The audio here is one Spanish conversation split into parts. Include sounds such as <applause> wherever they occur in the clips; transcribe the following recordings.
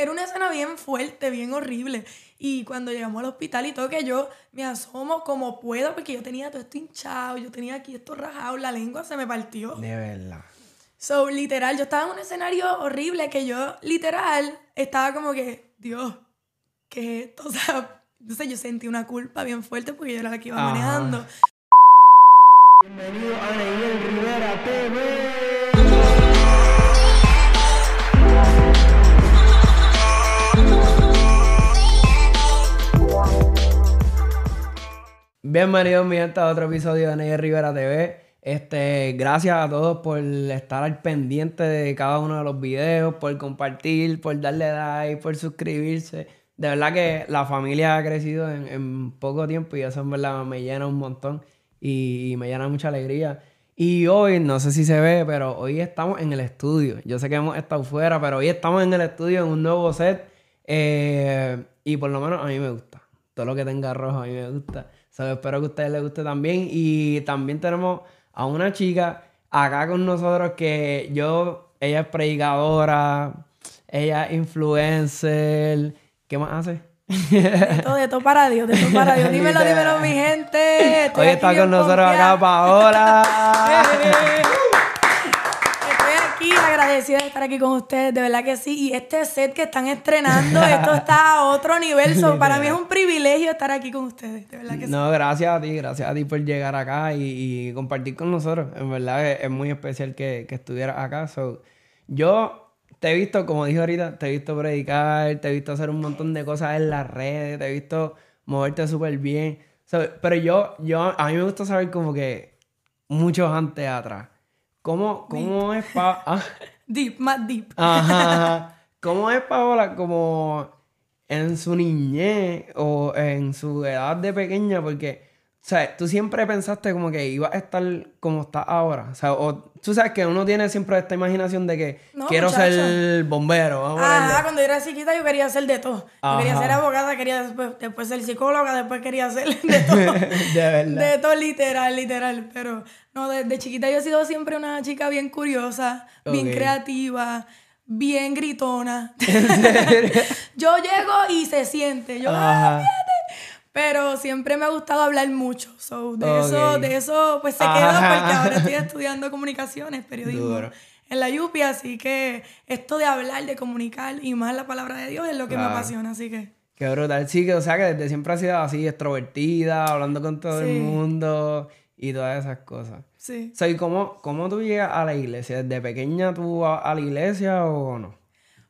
era una escena bien fuerte, bien horrible. Y cuando llegamos al hospital y todo, que yo me asomo como puedo, porque yo tenía todo esto hinchado, yo tenía aquí esto rajado, la lengua se me partió. De verdad. So, literal, yo estaba en un escenario horrible que yo, literal, estaba como que, Dios, ¿qué es esto? <laughs> O sea, entonces yo sentí una culpa bien fuerte porque yo era la que iba Ajá. manejando. Bienvenido a Neil Rivera TV. Bienvenidos mi gente a otro episodio de Neil Rivera TV. Este, gracias a todos por estar al pendiente de cada uno de los videos, por compartir, por darle like, por suscribirse. De verdad que la familia ha crecido en, en poco tiempo y eso en verdad me llena un montón y, y me llena mucha alegría. Y hoy, no sé si se ve, pero hoy estamos en el estudio. Yo sé que hemos estado fuera, pero hoy estamos en el estudio en un nuevo set. eh, y por lo menos a mí me gusta. Todo lo que tenga rojo a mí me gusta. So, espero que a ustedes les guste también. Y también tenemos a una chica acá con nosotros que yo, ella es predicadora, ella es influencer. ¿Qué más hace? De todo, de todo para Dios, de todo para Dios. <laughs> Dímelo, dímelo, mi gente. Estoy Hoy está con nosotros pompeada. acá Paola. <laughs> Agradecida de estar aquí con ustedes, de verdad que sí. Y este set que están estrenando, esto está a otro nivel. So, para mí es un privilegio estar aquí con ustedes, de verdad que sí. No, gracias a ti, gracias a ti por llegar acá y, y compartir con nosotros. En verdad es, es muy especial que, que estuvieras acá. So, yo te he visto, como dije ahorita, te he visto predicar, te he visto hacer un montón de cosas en las redes, te he visto moverte súper bien. So, pero yo, yo, a mí me gusta saber como que muchos antes atrás. ¿Cómo, cómo es pa... ah, <laughs> Deep, más deep. Ajá, ajá. <laughs> ¿Cómo es Paola como en su niñez o en su edad de pequeña? Porque, o sea, tú siempre pensaste como que ibas a estar como estás ahora. O sea, o tú sabes que uno tiene siempre esta imaginación de que No, quiero muchacho. ser bombero. Vamos Ajá, cuando yo era chiquita yo quería ser de todo. Yo quería ser abogada, quería después, después ser psicóloga, después quería ser <laughs> de todo. <laughs> de verdad. De todo literal, literal. Pero no, desde chiquita yo he sido siempre una chica bien curiosa, bien creativa, bien gritona. <laughs> yo llego y se siente. Yo, "Ah, Ajá. fíjate". Pero siempre me ha gustado hablar mucho. So, de, eso, de eso pues se quedó Ajá. porque ahora <laughs> estoy estudiando comunicaciones, periodismo Duro. en la Yupi, así que esto de hablar, de comunicar y más la palabra de Dios es lo que me apasiona, así que Qué brutal. Sí, que o sea que desde siempre has sido así, extrovertida, hablando con todo Sí. el mundo y todas esas cosas. sí. O sea, ¿y cómo, cómo tú llegas a la iglesia? ¿Desde pequeña tú a, a la iglesia o no?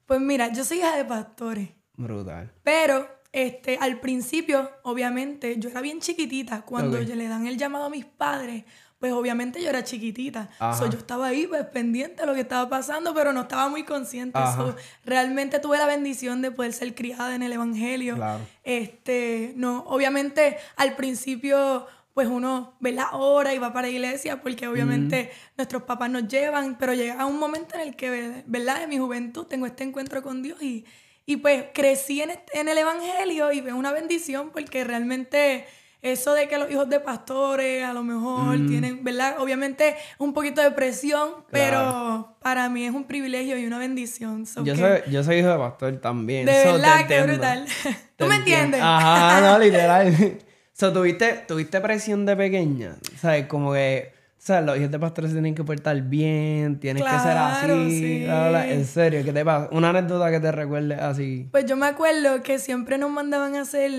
Pues mira, yo soy hija de pastores. Brutal. Pero este, al principio, obviamente, yo era bien chiquitita. Cuando Ok. yo le dan el llamado a mis padres, pues obviamente yo era chiquitita. So, yo estaba ahí, pues pendiente de lo que estaba pasando, pero no estaba muy consciente. So, realmente tuve la bendición de poder ser criada en el Evangelio. Claro. Este, no, obviamente al principio, pues uno ve la hora y va para la iglesia, porque obviamente nuestros papás nos llevan, pero llega un momento en el que, ¿verdad? En mi juventud tengo este encuentro con Dios y, y pues crecí en, este- en el Evangelio y veo una bendición porque realmente eso de que los hijos de pastores a lo mejor tienen, ¿verdad? Obviamente un poquito de presión, pero para mí es un privilegio y una bendición. So Yo soy, yo soy hijo de pastor también. de so verdad, qué brutal. <laughs> ¿Tú me entiendes? Ajá, no, <laughs> literal. so, ¿tuviste, ¿tuviste presión de pequeña? ¿Sabes? Como que, ¿sabes? Los hijos de pastores tienen que portar bien, tienes que ser así. sí. bla, bla. En serio, ¿qué te pasa? Una anécdota que te recuerde así. Pues yo me acuerdo que siempre nos mandaban a hacer,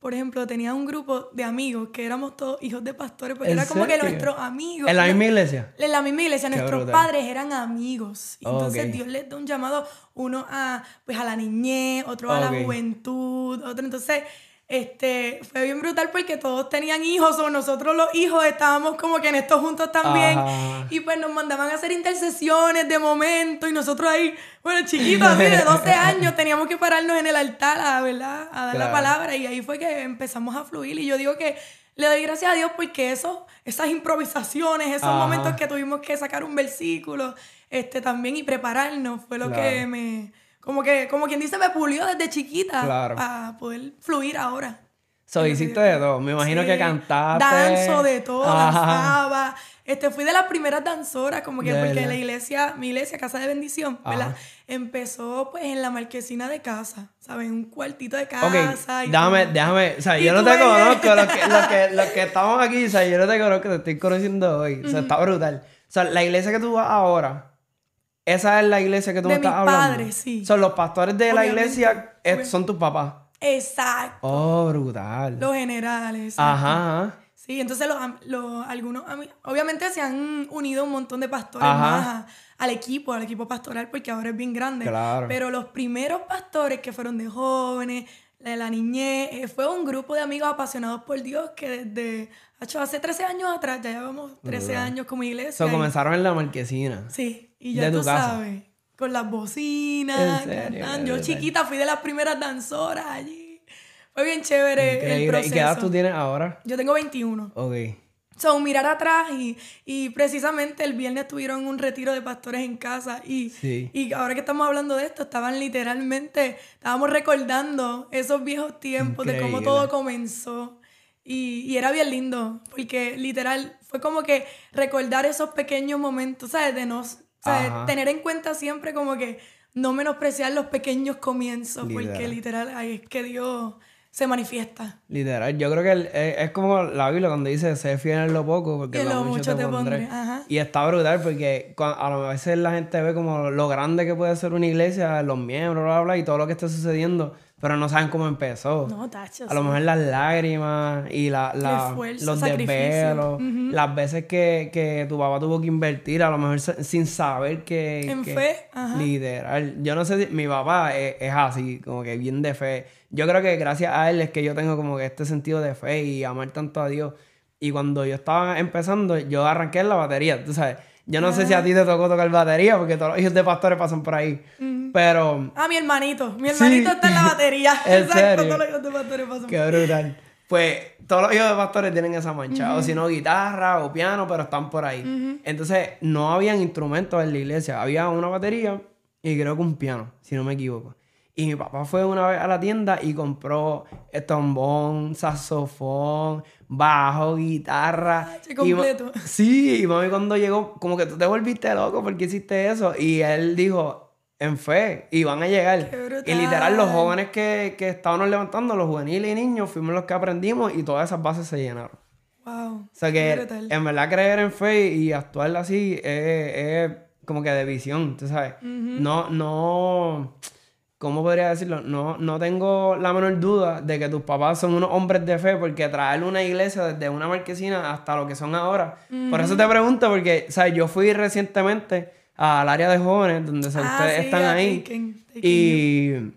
por ejemplo, tenía un grupo de amigos que éramos todos hijos de pastores, porque ¿En era como que nuestros amigos. ¿En la misma iglesia? En la misma iglesia, Qué nuestros brutal. padres eran amigos. Entonces. Dios les da un llamado, uno a, pues, a la niñez, otro a la juventud, otro. Entonces, este, fue bien brutal porque todos tenían hijos, o nosotros los hijos estábamos como que en estos juntos también. Ajá. Y pues nos mandaban a hacer intercesiones de momento y nosotros ahí, bueno, chiquitos, así de 12 <laughs> años, teníamos que pararnos en el altar a, ¿verdad? a dar la palabra y ahí fue que empezamos a fluir y yo digo que le doy gracias a Dios porque eso, esas improvisaciones, esos Ajá. momentos que tuvimos que sacar un versículo este, también y prepararnos fue lo que me, como que, como quien dice, me pulió desde chiquita Claro. a poder fluir ahora. So, hiciste de todo. Me imagino Sí, que cantaste. Danzo de todo, Ajá. danzaba, Este, fui de las primeras danzoras, como que porque la iglesia, mi iglesia, Casa de Bendición, ¿verdad? Empezó pues en la marquesina de casa, ¿sabes? Un cuartito de casa. y déjame, todo. déjame, o sea, yo no te conozco, los que, los, que, los que <laughs> estamos aquí, o sea, yo no te conozco, te estoy conociendo hoy, o sea, está brutal. O sea, la iglesia que tú vas ahora, esa es la iglesia que tú De me estás mis hablando. padres, sí. Son los pastores de la iglesia, eh, obvia- son tus papás. Exacto. Oh, brutal. Los generales. Ajá, ajá. Sí, entonces los, algunos obviamente se han unido un montón de pastores Ajá. más a- al equipo, al equipo pastoral, porque ahora es bien grande. Claro. Pero los primeros pastores que fueron de jóvenes, de la niñez, eh, fue un grupo de amigos apasionados por Dios que desde hace 13 años atrás, ya llevamos 13 Brutal. años como iglesia. So, y- comenzaron en la marquesina. Sí, y ya De tú tu casa. sabes, con las bocinas, serio. Yo chiquita fui de las primeras danzoras allí. Fue bien chévere el proceso. ¿Y qué edad tú tienes ahora? Yo tengo 21. Ok. So, mirar atrás y, y precisamente el viernes tuvieron un retiro de pastores en casa y, Sí. y ahora que estamos hablando de esto, estaban literalmente, estábamos recordando esos viejos tiempos de cómo Increíble. todo comenzó y, y era bien lindo porque literal fue como que recordar esos pequeños momentos, ¿sabes? De nos, ¿sabes? Ajá. Tener en cuenta siempre como que no menospreciar los pequeños comienzos porque Literal. literal ahí es que Dios se manifiesta. Literal, yo creo que el- es, es como la Biblia cuando dice, sé fiel en lo poco, porque en lo mucho te pondré. Ajá. Y está brutal porque cua- a lo- a veces la gente ve como lo grande que puede ser una iglesia, los miembros, bla, bla, bla, y todo lo que está sucediendo, pero no saben cómo empezó. No, tacho. A lo mejor las lágrimas y la, la- esfuerzo, los desvelos, las veces que, que tu papá tuvo que invertir, a lo mejor sin saber que... En que- fe, ajá. Literal. Yo no sé si mi papá es, es así, como que bien de fe. Yo creo que gracias a él es que yo tengo como que este sentido de fe y amar tanto a Dios. Y cuando yo estaba empezando, yo arranqué en la batería, tú sabes. Yo no sé si a ti te tocó tocar batería, porque todos los hijos de pastores pasan por ahí. Pero Ah, mi hermanito. Mi Sí. hermanito está en la batería. <laughs> ¿En Exacto, serio? todos los hijos de pastores pasan. Qué brutal. Pues todos los hijos de pastores tienen esa mancha. O si no, guitarra o piano, pero están por ahí. Entonces, no habían instrumentos en la iglesia. Había una batería y creo que un piano, si no me equivoco. Y mi papá fue una vez a la tienda y compró trombón, saxofón, bajo, guitarra. Y ma- completo. sí, y mami cuando llegó, como que tú te volviste loco porque hiciste eso. Y él dijo, en fe, y van a llegar. Y literal, los jóvenes que, que estábamos levantando, los juveniles y niños, fuimos los que aprendimos y todas esas bases se llenaron. Wow. O sea que brutal. en verdad creer en fe y actuar así es, es como que de visión, tú sabes. No, no, ¿cómo podría decirlo? No, no tengo la menor duda de que tus papás son unos hombres de fe porque traer una iglesia desde una marquesina hasta lo que son ahora. Por eso te pregunto porque, ¿sabes? Yo fui recientemente al área de jóvenes donde Ah, ustedes sí, están ahí y,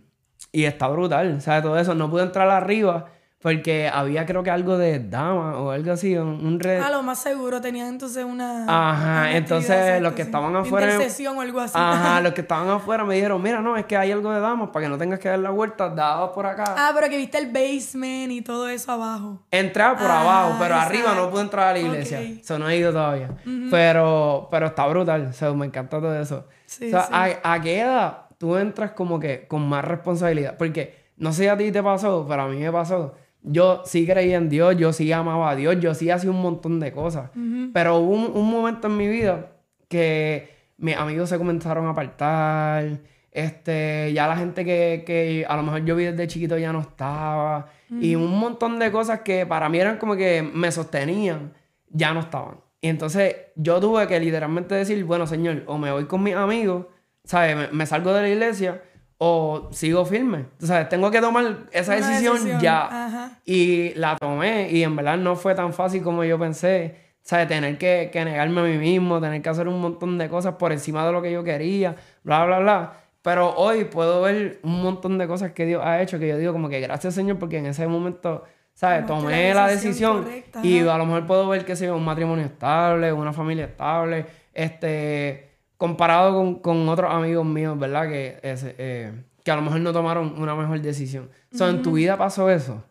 y está brutal, ¿sabes? Todo eso. No pude entrar arriba porque había creo que algo de dama o algo así, un, un re- A lo más seguro tenían entonces una. Ajá, una entonces los que estaban afuera- Intercesión o algo así. Ajá, <laughs> los que estaban afuera me dijeron, mira, no, es que hay algo de damas para que no tengas que dar la vuelta, daba por acá. Ah, pero que viste el basement y todo eso abajo. Entraba por Ah, abajo, pero arriba no pude entrar a la iglesia. Ok. Eso no he ido todavía. pero, pero está brutal, o sea, me encanta todo eso. Sí, o sea, sí. ¿a, a qué edad tú entras como que con más responsabilidad? Porque no sé si a ti te pasó, pero a mí me pasó. Yo sí creía en Dios, yo sí amaba a Dios, yo sí hacía un montón de cosas. Pero hubo un, un momento en mi vida que mis amigos se comenzaron a apartar. Este, ya la gente que, que a lo mejor yo vi desde chiquito ya no estaba. Y un montón de cosas que para mí eran como que me sostenían, ya no estaban. Y entonces yo tuve que literalmente decir, bueno, señor, o me voy con mis amigos, ¿sabes? Me, me salgo de la iglesia o sigo firme. Tú sabes, tengo que tomar esa decisión, decisión, ya. ajá. Y la tomé y en verdad no fue tan fácil como yo pensé. ¿Sabes? Tener que, que negarme a mí mismo, tener que hacer un montón de cosas por encima de lo que yo quería, bla, bla, bla. Pero hoy puedo ver un montón de cosas que Dios ha hecho que yo digo como que gracias Señor porque en ese momento, ¿sabes? Tomaste Tomé la la decisión decisión correcta, y a lo mejor puedo ver que sea un matrimonio estable, una familia estable, este, comparado con, con otros amigos míos, ¿verdad? Que, ese, eh, que a lo mejor no tomaron una mejor decisión. O sea, ¿en tu vida pasó eso?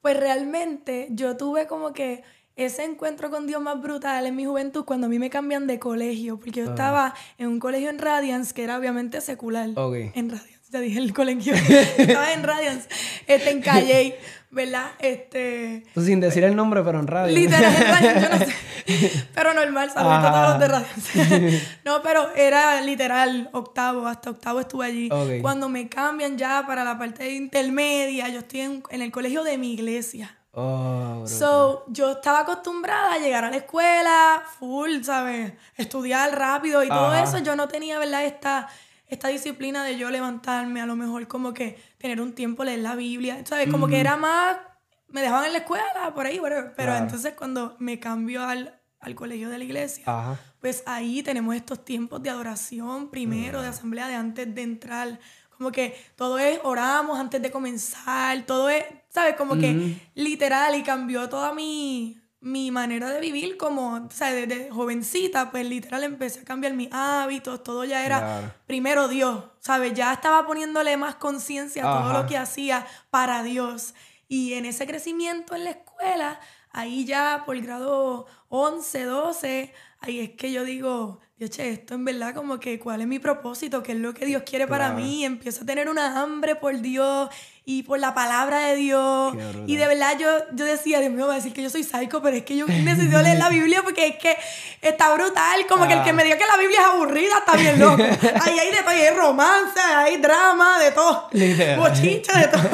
Pues realmente yo tuve como que ese encuentro con Dios más brutal en mi juventud cuando a mí me cambian de colegio, porque yo estaba en un colegio en Radiance que era obviamente secular. Ok. En Radiance, ya dije el colegio. <laughs> estaba en Radiance. este, en Calle, <laughs> ¿verdad? Este... Pues sin decir el nombre, pero en radio. Literal, en radio, yo no sé. <laughs> Pero normal, saludos a todos los de radio. no, pero era literal octavo, hasta octavo estuve allí. Cuando me cambian ya para la parte intermedia, yo estoy en, en el colegio de mi iglesia. Oh, so, yo estaba acostumbrada a llegar a la escuela, full, ¿sabes? Estudiar rápido y todo eso. Yo no tenía, ¿verdad? Esta, esta disciplina de yo levantarme, a lo mejor como que tener un tiempo, leer la Biblia, ¿sabes? Como que era más, me dejaban en la escuela, por ahí, pero entonces cuando me cambió al, al colegio de la iglesia, pues ahí tenemos estos tiempos de adoración primero, de asamblea, de antes de entrar. Como que todo es oramos antes de comenzar, todo es, ¿sabes? Como que literal y cambió toda mi, mi manera de vivir como, o sea, desde jovencita, pues literal empecé a cambiar mis hábitos, todo ya era primero Dios, ¿sabes? Ya estaba poniéndole más conciencia a todo lo que hacía para Dios. Y en ese crecimiento en la escuela, ahí ya por el grado 11, 12, ahí es que yo digo, Dios, che, esto en verdad como que cuál es mi propósito, qué es lo que Dios quiere para mí, empiezo a tener una hambre por Dios y por la palabra de Dios. Y de verdad yo, yo decía, Dios mío, va a decir que yo soy psycho, pero es que yo <laughs> necesito leer la Biblia porque es que está brutal, como que el que me diga que la Biblia es aburrida está bien loco. <laughs> Ahí hay de todo, hay romance, hay drama, de todo, bochincha, de todo. <laughs>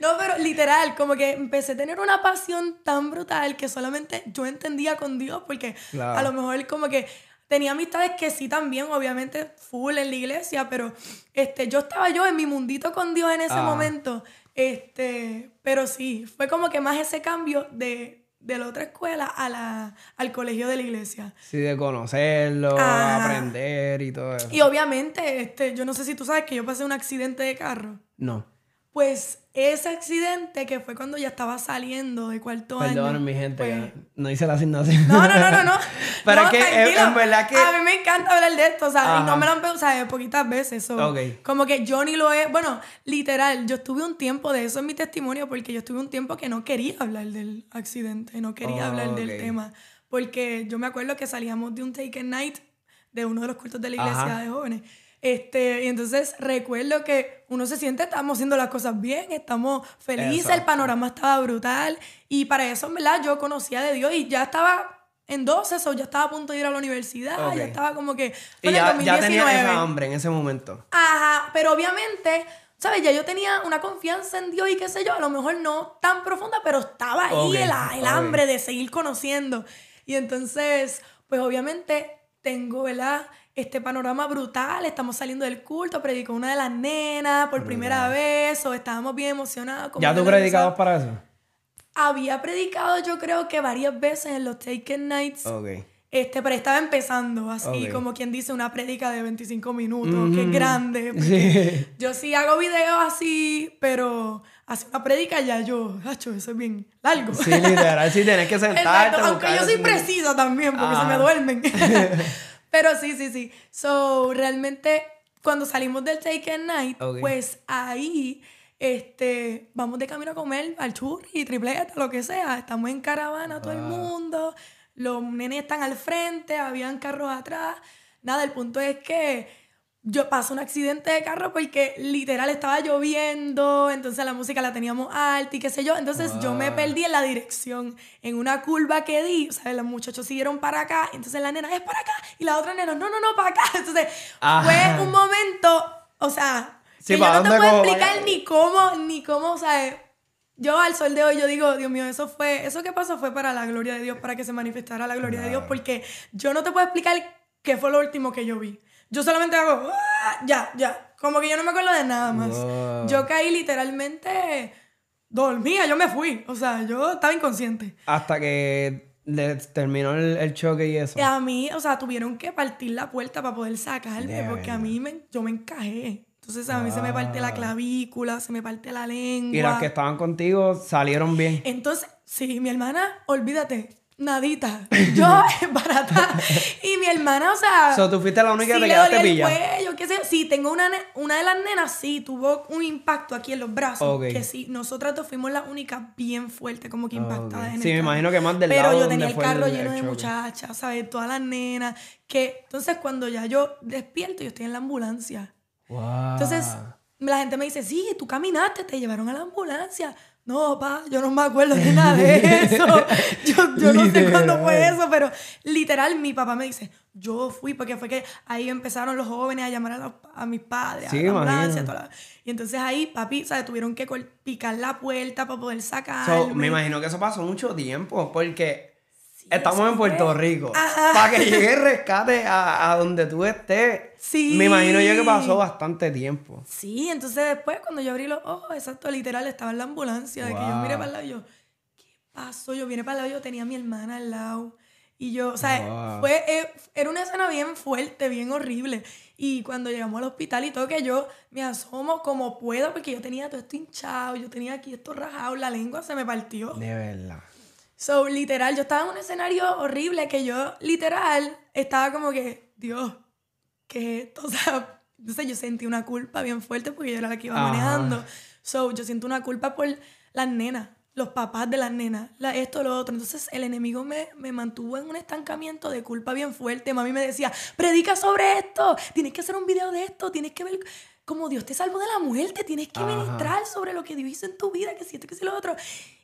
No, pero literal, como que empecé a tener una pasión tan brutal que solamente yo entendía con Dios, porque a lo mejor como que tenía amistades que sí también, obviamente, full en la iglesia, pero este, yo estaba yo en mi mundito con Dios en ese ah. momento. Este, pero sí, fue como que más ese cambio de, de la otra escuela a la, al colegio de la iglesia. Sí, de conocerlo, aprender y todo eso. Y obviamente, este, yo no sé si tú sabes que yo pasé un accidente de carro. No. Pues ese accidente que fue cuando ya estaba saliendo de cuarto año. Perdón, mi gente, pues no hice la asignación. No, no, no, no, no. <laughs> Pero es que en verdad que. A mí me encanta hablar de esto, o sea, y no me lo han pensado poquitas veces. So, Como que yo ni lo he. Bueno, literal, yo estuve un tiempo de eso en mi testimonio porque yo estuve un tiempo que no quería hablar del accidente, no quería hablar del tema. Porque yo me acuerdo que salíamos de un Take Night de uno de los cultos de la iglesia de jóvenes. Este, y entonces recuerdo que uno se siente, estamos haciendo las cosas bien, estamos felices, el panorama estaba brutal. Y para eso, en verdad, yo conocía de Dios y ya estaba en 12, o ya estaba a punto de ir a la universidad, ya estaba como que... Y ya, ya tenía esa hambre en ese momento. Ajá, pero obviamente... ¿Sabes? Ya yo tenía una confianza en Dios y qué sé yo, a lo mejor no tan profunda, pero estaba ahí el, el hambre de seguir conociendo. Y entonces, pues obviamente tengo, ¿verdad? Este panorama brutal, estamos saliendo del culto, predicó una de las nenas por primera vez, o estábamos bien emocionados. ¿Ya tú predicabas para eso? Había predicado yo creo que varias veces en los Taken Nights. Este, pero estaba empezando, así como quien dice, una prédica de 25 minutos, que es grande. <laughs> Yo sí hago videos así, pero hace una prédica ya yo, hacho, eso es bien largo. Sí, literal, sí tienes que <laughs> sentarte. aunque yo soy precisa también, porque se me duermen. <laughs> Pero sí, sí, sí. So, realmente, cuando salimos del Take Night, pues ahí este, vamos de camino a comer al churri, tripleta, lo que sea. Estamos en caravana, todo el mundo. Los nenes están al frente, habían carros atrás. Nada, el punto es que yo pasé un accidente de carro porque literal estaba lloviendo, entonces la música la teníamos alta y qué sé yo. Entonces yo me perdí en la dirección. En una curva que di, o sea, los muchachos siguieron para acá, entonces la nena es para acá y la otra nena, no, no, no, para acá. <laughs> Entonces fue un momento, o sea, que yo no te puedo explicar ni cómo, ni cómo, o sea, yo al sol de hoy yo digo, Dios mío, eso fue, eso que pasó fue para la gloria de Dios, para que se manifestara la gloria de Dios, porque yo no te puedo explicar qué fue lo último que yo vi. Yo solamente hago, ah", ya, ya. Como que yo no me acuerdo de nada más. Yo caí literalmente dormía, yo me fui. O sea, yo estaba inconsciente. Hasta que terminó el, choque y eso. a mí, o sea, tuvieron que partir la puerta para poder sacarme, porque a mí me, yo me encajé. Entonces a mí se me parte la ah. clavícula, se me parte la lengua. Y las que estaban contigo salieron bien. Entonces, sí, mi hermana, olvídate, nadita. <laughs> Yo, <laughs> barata. Y mi hermana, o sea. So, tú fuiste la única que te quedaste pilla. Cuello, qué sé Sí, tengo una, una de las nenas, sí, tuvo un impacto aquí en los brazos. Que sí, nosotras dos fuimos las únicas bien fuertes, como que impactadas en Sí, me imagino que más del Pero lado yo tenía el carro lleno de muchachas, ¿sabes? Todas las nenas. Que entonces cuando ya yo despierto, yo estoy en la ambulancia. Wow. Entonces la gente me dice, sí, tú caminaste, te llevaron a la ambulancia. No, pa, yo no me acuerdo de nada de <laughs> eso. Yo, yo no sé cuándo fue eso, pero literal, mi papá me dice, yo fui, porque fue que ahí empezaron los jóvenes a llamar a, a mis padres, Sí, a la ambulancia, toda la- Y entonces ahí, papi, ¿sabes? Tuvieron que picar la puerta para poder So, sacarme. me imagino que eso pasó mucho tiempo, porque estamos en Puerto fue. Rico. Ajá. Para que llegue el rescate a, a donde tú estés. Sí. Me imagino yo que pasó bastante tiempo. Sí, entonces después cuando yo abrí los ojos, exacto, literal, estaba en la ambulancia, de que yo miré para el lado y yo, ¿qué pasó? Yo vine para el lado, yo tenía a mi hermana al lado. Y yo, o sea, Wow. fue, eh, era una escena bien fuerte, bien horrible. Y cuando llegamos al hospital y todo, que yo me asomo como puedo, porque yo tenía todo esto hinchado, yo tenía aquí esto rajado, la lengua se me partió. De verdad. So, literal, yo estaba en un escenario horrible que yo, literal, estaba como que, Dios, ¿qué es esto? <laughs> O sea, entonces yo sentí una culpa bien fuerte porque yo era la que iba Ajá. manejando. So, yo siento una culpa por las nenas, los papás de las nenas, la, esto, lo otro. Entonces, el enemigo me, me mantuvo en un estancamiento de culpa bien fuerte. Mami me decía, predica sobre esto, tienes que hacer un video de esto, tienes que ver cómo Dios te salvó de la muerte, tienes que Ajá. ministrar sobre lo que Dios hizo en tu vida, que si esto, que si lo otro.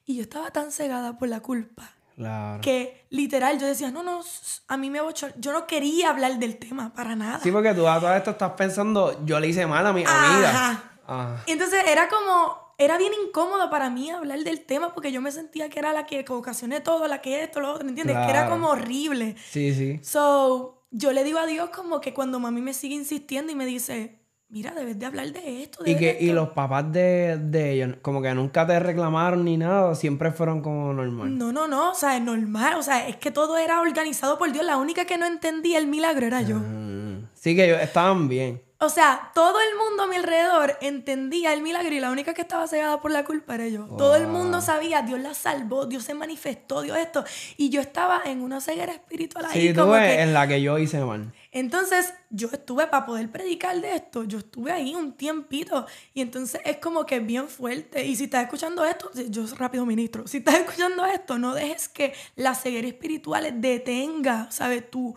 Y yo estaba tan cegada por la culpa Claro. que literal yo decía, no, no, a mí me bochor... Yo no quería hablar del tema para nada. Sí, porque tú a todo esto estás pensando, yo le hice mal a mi Ajá. amiga. Ajá. Y entonces era como, era bien incómodo para mí hablar del tema porque yo me sentía que era la que ocasioné todo, la que esto, lo otro, ¿entiendes? Que era Claro. como horrible. Sí, sí. So, yo le digo a Dios como que cuando mami me sigue insistiendo y me dice, mira, debes de hablar de esto. Y debes que de y esto". los papás de, de ellos, como que nunca te reclamaron ni nada, siempre fueron como normal. No, no, no, o sea, es normal, o sea, es que todo era organizado por Dios, la única que no entendía el milagro era yo. Mm. Sí, que ellos estaban bien. O sea, todo el mundo a mi alrededor entendía el milagro y la única que estaba cegada por la culpa era yo. Todo el mundo sabía, Dios la salvó, Dios se manifestó, Dios esto. Y yo estaba en una ceguera espiritual ahí. Sí, tú como ves que- en la que yo hice mal. Entonces, yo estuve para poder predicar de esto, yo estuve ahí un tiempito. Y entonces es como que bien fuerte. Y si estás escuchando esto, yo rápido ministro, si estás escuchando esto, no dejes que la ceguera espiritual detenga, ¿sabes? Tu,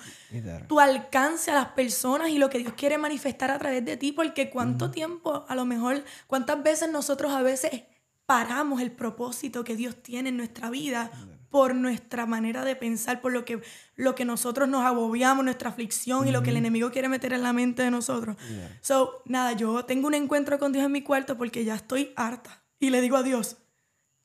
tu alcance a las personas y lo que Dios quiere manifestar a través de ti, porque cuánto tiempo, a lo mejor, cuántas veces nosotros a veces paramos el propósito que Dios tiene en nuestra vida por nuestra manera de pensar, por lo que, lo que nosotros nos agobiamos, nuestra aflicción y lo que el enemigo quiere meter en la mente de nosotros. So, nada, yo tengo un encuentro con Dios en mi cuarto porque ya estoy harta y le digo a Dios,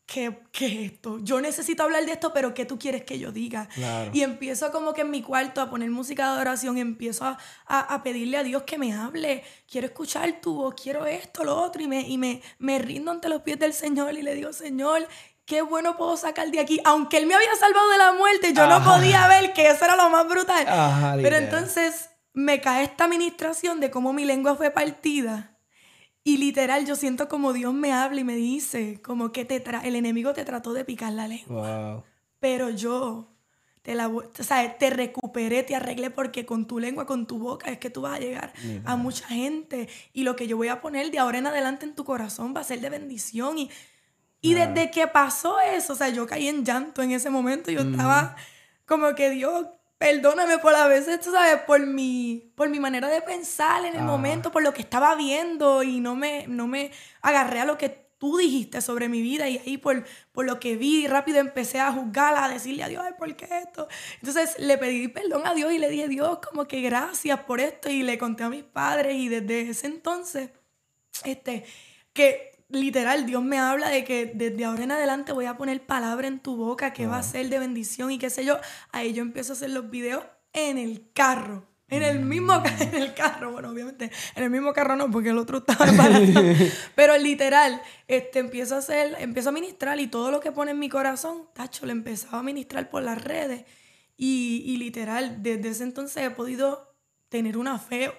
¿qué, qué es esto? Yo necesito hablar de esto, pero ¿qué tú quieres que yo diga? Claro. Y empiezo como que en mi cuarto a poner música de adoración, empiezo a, a- a pedirle a Dios que me hable, quiero escuchar tu voz, quiero esto, lo otro, y me, y me, me rindo ante los pies del Señor y le digo, Señor, qué bueno puedo sacar de aquí. Aunque Él me había salvado de la muerte, yo no podía ver que eso era lo más brutal. Ajá, Pero entonces me cae esta administración de cómo mi lengua fue partida. Y literal, yo siento como Dios me habla y me dice, como que te tra- el enemigo te trató de picar la lengua Wow. pero yo te la o sea, te recuperé, te arreglé porque con tu lengua, con tu boca es que tú vas a llegar a mucha gente y lo que yo voy a poner de ahora en adelante en tu corazón va a ser de bendición y y desde que pasó eso, o sea, yo caí en llanto en ese momento, yo estaba como que Dios, perdóname por a veces, tú sabes, por mi, por mi manera de pensar en el Ah. momento, por lo que estaba viendo y no me, no me agarré a lo que tú dijiste sobre mi vida y ahí por, por lo que vi rápido empecé a juzgarla, a decirle a Dios, "Ay, ¿por qué esto? Entonces le pedí perdón a Dios y le dije, Dios, como que gracias por esto y le conté a mis padres y desde ese entonces, este, que literal Dios me habla de que desde ahora en adelante voy a poner palabra en tu boca que va a ser de bendición y qué sé yo, ahí yo empiezo a hacer los videos en el carro. En el mismo ca- <laughs> en el carro, bueno, obviamente, en el mismo carro no, porque el otro estaba embarazado. <laughs> Pero literal, este, empiezo a hacer, empiezo a ministrar y todo lo que pone en mi corazón, tacho, lo empezaba a ministrar por las redes. Y, y literal, desde ese entonces he podido tener una fe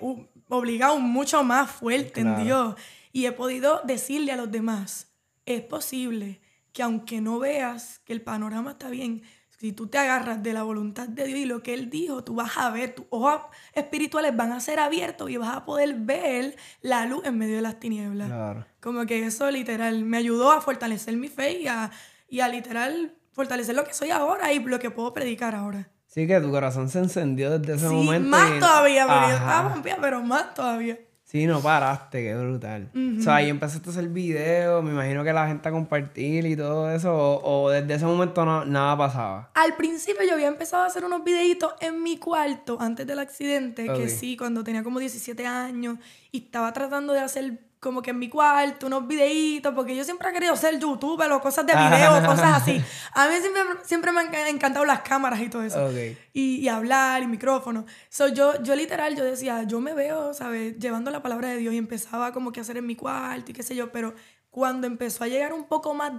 obligado mucho más fuerte Claro. en Dios. Y he podido decirle a los demás, es posible que aunque no veas que el panorama está bien, si tú te agarras de la voluntad de Dios y lo que Él dijo, tú vas a ver, tus ojos espirituales van a ser abiertos y vas a poder ver la luz en medio de las tinieblas. Claro. Como que eso literal me ayudó a fortalecer mi fe y a, y a literal fortalecer lo que soy ahora y lo que puedo predicar ahora. Sí, que tu corazón se encendió desde ese Sí, momento. más y- todavía, porque yo Ajá. estaba rompida, pero más todavía. Sí, no paraste, qué brutal. O sea, ahí empezaste a hacer videos, me imagino que la gente a compartir y todo eso, o, desde ese momento no, nada pasaba. Al principio yo había empezado a hacer unos videitos en mi cuarto antes del accidente, que sí, cuando tenía como 17 años, y estaba tratando de hacer como que en mi cuarto, unos videitos, porque yo siempre he querido ser youtuber o cosas de video, <laughs> cosas así. A mí siempre, siempre me han encantado las cámaras y todo eso. Y, y, hablar y micrófono. So, yo, yo literal, yo decía, yo me veo, ¿sabes? Llevando la palabra de Dios y empezaba como que a hacer en mi cuarto y qué sé yo, pero cuando empezó a llegar un poco más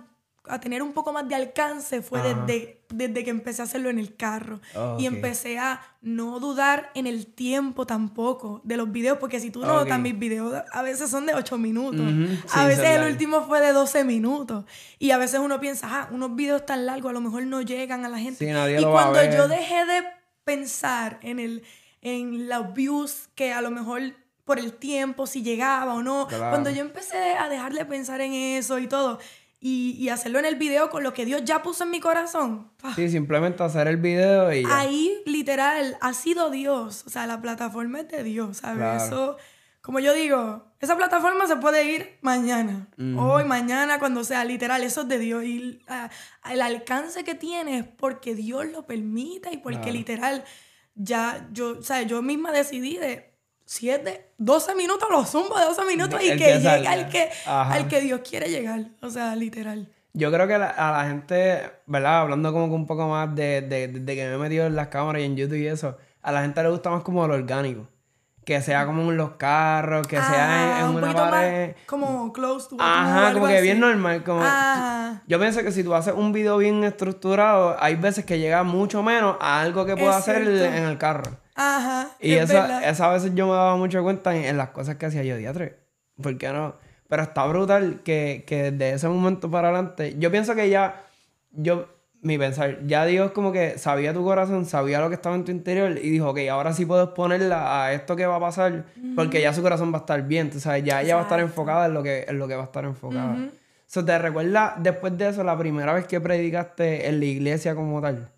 a tener un poco más de alcance fue desde, desde que empecé a hacerlo en el carro. Y empecé a no dudar en el tiempo tampoco de los videos, porque si tú notas, mis videos a veces son de 8 minutos. a veces el último fue de 12 minutos. Y a veces uno piensa, ah, unos videos tan largos a lo mejor no llegan a la gente. y cuando yo dejé de pensar en, el, en los views que a lo mejor por el tiempo, si llegaba o no, cuando yo empecé a dejar de pensar en eso y todo, y, hacerlo en el video con lo que Dios ya puso en mi corazón. Sí, simplemente hacer el video y Ahí, literal, ha sido Dios. O sea, la plataforma es de Dios, ¿sabes? Eso, como yo digo, esa plataforma se puede ir mañana. Hoy, mañana, cuando sea, literal, eso es de Dios. Y ah, el alcance que tiene es porque Dios lo permite y porque literal, ya yo, o sea, yo misma decidí de si es de 12 minutos, lo zumbo de 12 minutos y que, llegue al que, al que Dios quiere llegar. O sea, literal. Yo creo que a la gente, ¿verdad? Hablando como que un poco más de, de, de, que me he metido en las cámaras y en YouTube y eso, a la gente le gusta más como lo orgánico. Que sea como en los carros, que sea en, ah, una pared. como close to Ajá, como que bien normal. Como... Yo pienso que si tú haces un video bien estructurado, hay veces que llega mucho menos a algo que puedo hacer en el carro. Ajá. Y esa, esa veces yo me daba mucho cuenta en, las cosas que hacía yo, diatre. ¿Por qué no? Pero está brutal que, que desde ese momento para adelante. Yo pienso que ya. Yo. Mi pensar, ya Dios como que sabía tu corazón, sabía lo que estaba en tu interior y dijo, ok, ahora sí puedo exponerla a esto que va a pasar, porque ya su corazón va a estar bien, tú sabes, ya ella va a estar enfocada en lo que, en lo que va a estar enfocada. ¿Te recuerdas después de eso la primera vez que predicaste en la iglesia como tal?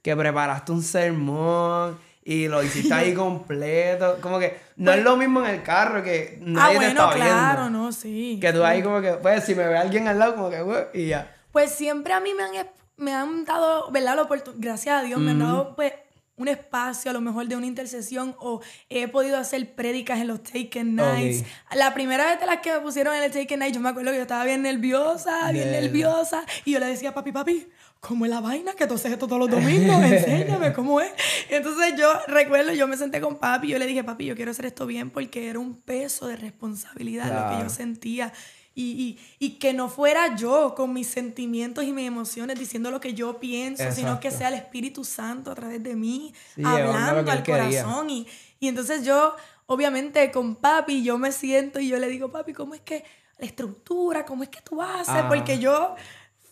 Que preparaste un sermón y lo hiciste ahí <laughs> completo. Como que no es pues lo mismo en el carro que nadie ah, bueno, te está claro, no, sí. Que tú ahí como que, pues si me ve alguien al lado, como que, y ya. Pues siempre a mí me han, me han dado, ¿verdad? Lo gracias a Dios, me han dado, pues, un espacio a lo mejor de una intercesión o he podido hacer prédicas en los Taken Nights. La primera vez de las que me pusieron en el Taken Night, yo me acuerdo que yo estaba bien nerviosa, bien nerviosa, y yo le decía, papi, papi, ¿cómo es la vaina? Que tú haces esto todos los domingos, <laughs> enséñame cómo es. Entonces yo recuerdo, yo me senté con papi y yo le dije, papi, yo quiero hacer esto bien porque era un peso de responsabilidad lo que yo sentía. Y, y, que no fuera yo con mis sentimientos y mis emociones diciendo lo que yo pienso, sino que sea el Espíritu Santo a través de mí, hablando al corazón. Y, y entonces yo, obviamente, con papi, yo me siento y yo le digo, papi, ¿cómo es que la estructura, cómo es que tú haces? Porque yo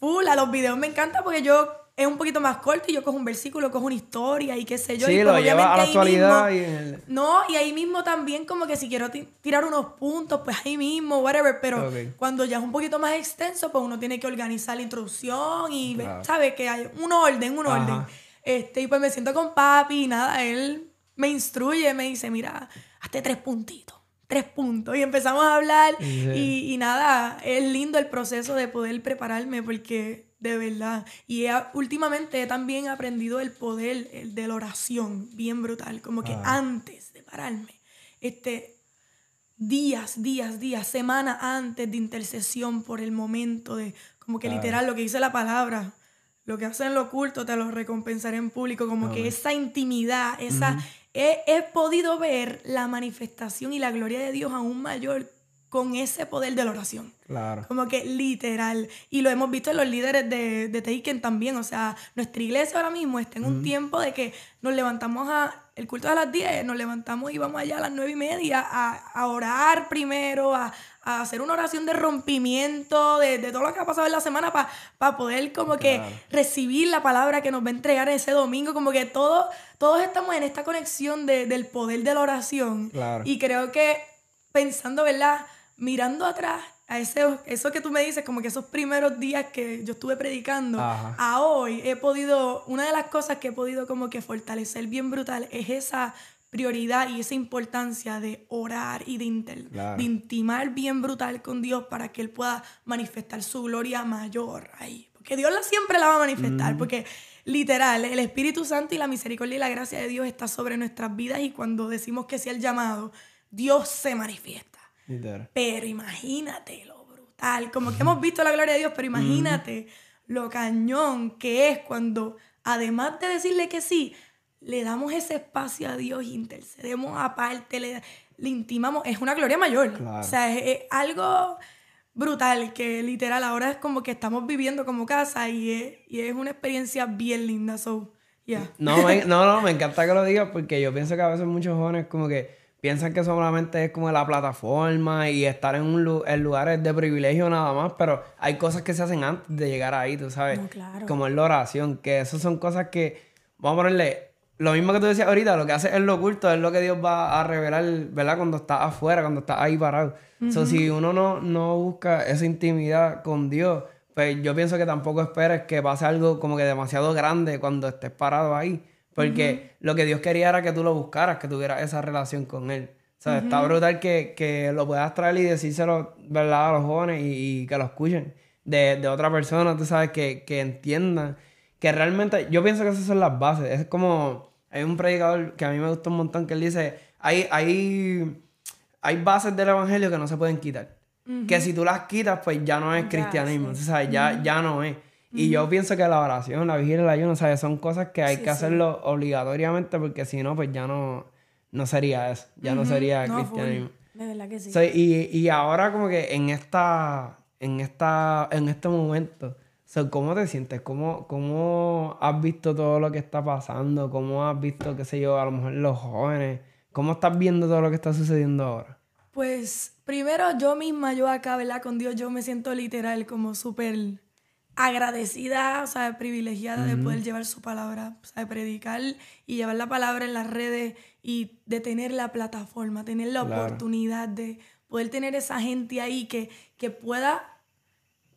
full. A los videos me encanta porque yo es un poquito más corto y yo cojo un versículo, cojo una historia y qué sé yo. Sí, y lo lleva a la actualidad. No, y ahí mismo también como que si quiero tirar unos puntos, pues ahí mismo, whatever. Pero cuando ya es un poquito más extenso, pues uno tiene que organizar la introducción y, ¿sabes? Que hay un orden, un orden. Este, y pues me siento con papi y nada, él me instruye, me dice, mira, hazte tres puntitos tres puntos. Y empezamos a hablar y, nada, es lindo el proceso de poder prepararme porque de verdad. Y últimamente he también aprendido el poder de la oración, bien brutal, como que ah. antes de pararme, este, días, días, días, semanas antes de intercesión por el momento de, como que literal lo que dice la palabra, lo que hacen en lo oculto te lo recompensaré en público, como que esa intimidad, esa he, podido ver la manifestación y la gloria de Dios aún mayor con ese poder de la oración. Claro. Como que literal. Y lo hemos visto en los líderes de, de Taken también. O sea, nuestra iglesia ahora mismo está en un tiempo de que nos levantamos a el culto a las 10, nos levantamos y vamos allá a las 9 y media a, orar primero, a, hacer una oración de rompimiento de, todo lo que ha pasado en la semana para poder como que recibir la palabra que nos va a entregar ese domingo. Como que todos, todos estamos en esta conexión del poder de la oración. Y creo que pensando, ¿verdad? mirando atrás a ese, eso que tú me dices, como que esos primeros días que yo estuve predicando, a hoy he podido, una de las cosas que he podido como que fortalecer bien brutal es esa prioridad y esa importancia de orar y de, de intimar bien brutal con Dios para que Él pueda manifestar su gloria mayor ahí. Porque Dios la, siempre la va a manifestar, porque literal, el Espíritu Santo y la misericordia y la gracia de Dios está sobre nuestras vidas y cuando decimos que sea el llamado, Dios se manifiesta. Pero imagínate lo brutal, como que hemos visto la gloria de Dios, pero imagínate lo cañón que es cuando, además de decirle que sí, le damos ese espacio a Dios, intercedemos aparte, le, le intimamos, es una gloria mayor. O sea, es, algo brutal que literal ahora es como que estamos viviendo como casa y es, y es una experiencia bien linda. So, yeah. no, no, no, me encanta que lo digas porque yo pienso que a veces muchos jóvenes como que piensan que solamente es como la plataforma y estar en, un, en lugares de privilegio nada más, pero hay cosas que se hacen antes de llegar ahí, tú sabes. Como es la oración, que esas son cosas que, vamos a ponerle, lo mismo que tú decías ahorita, lo que hace es lo oculto, es lo que Dios va a revelar, ¿verdad? Cuando está afuera, cuando está ahí parado. Uh si uno no, no busca esa intimidad con Dios, pues yo pienso que tampoco esperes que pase algo como que demasiado grande cuando estés parado ahí. Porque lo que Dios quería era que tú lo buscaras, que tuvieras esa relación con Él. O sea, está brutal que, que, lo puedas traer y decírselo, ¿verdad? A los jóvenes y, que lo escuchen de, de, otra persona, tú sabes, que, que entiendan. Que realmente, yo pienso que esas son las bases. Es como hay un predicador que a mí me gusta un montón que él dice, hay, hay, hay bases del evangelio que no se pueden quitar. Que si tú las quitas, pues ya no es cristianismo, ya, ya no es. Y yo pienso que la oración, la vigilia, el ayuno, ¿sabes? Son cosas que hay que hacerlo obligatoriamente porque si no, pues ya no, no sería eso. Ya no sería cristianismo. De verdad que sí. y, y ahora como que en esta, en esta, en este momento, ¿Cómo te sientes? ¿Cómo, ¿Cómo has visto todo lo que está pasando? ¿Cómo has visto, qué sé yo, a lo mejor los jóvenes? ¿Cómo estás viendo todo lo que está sucediendo ahora? Pues primero yo misma, yo acá, ¿verdad? Con Dios, yo me siento literal como súper agradecida, o sea, privilegiada de poder llevar su palabra, o sea, de predicar y llevar la palabra en las redes y de tener la plataforma, tener la oportunidad de poder tener esa gente ahí que, que pueda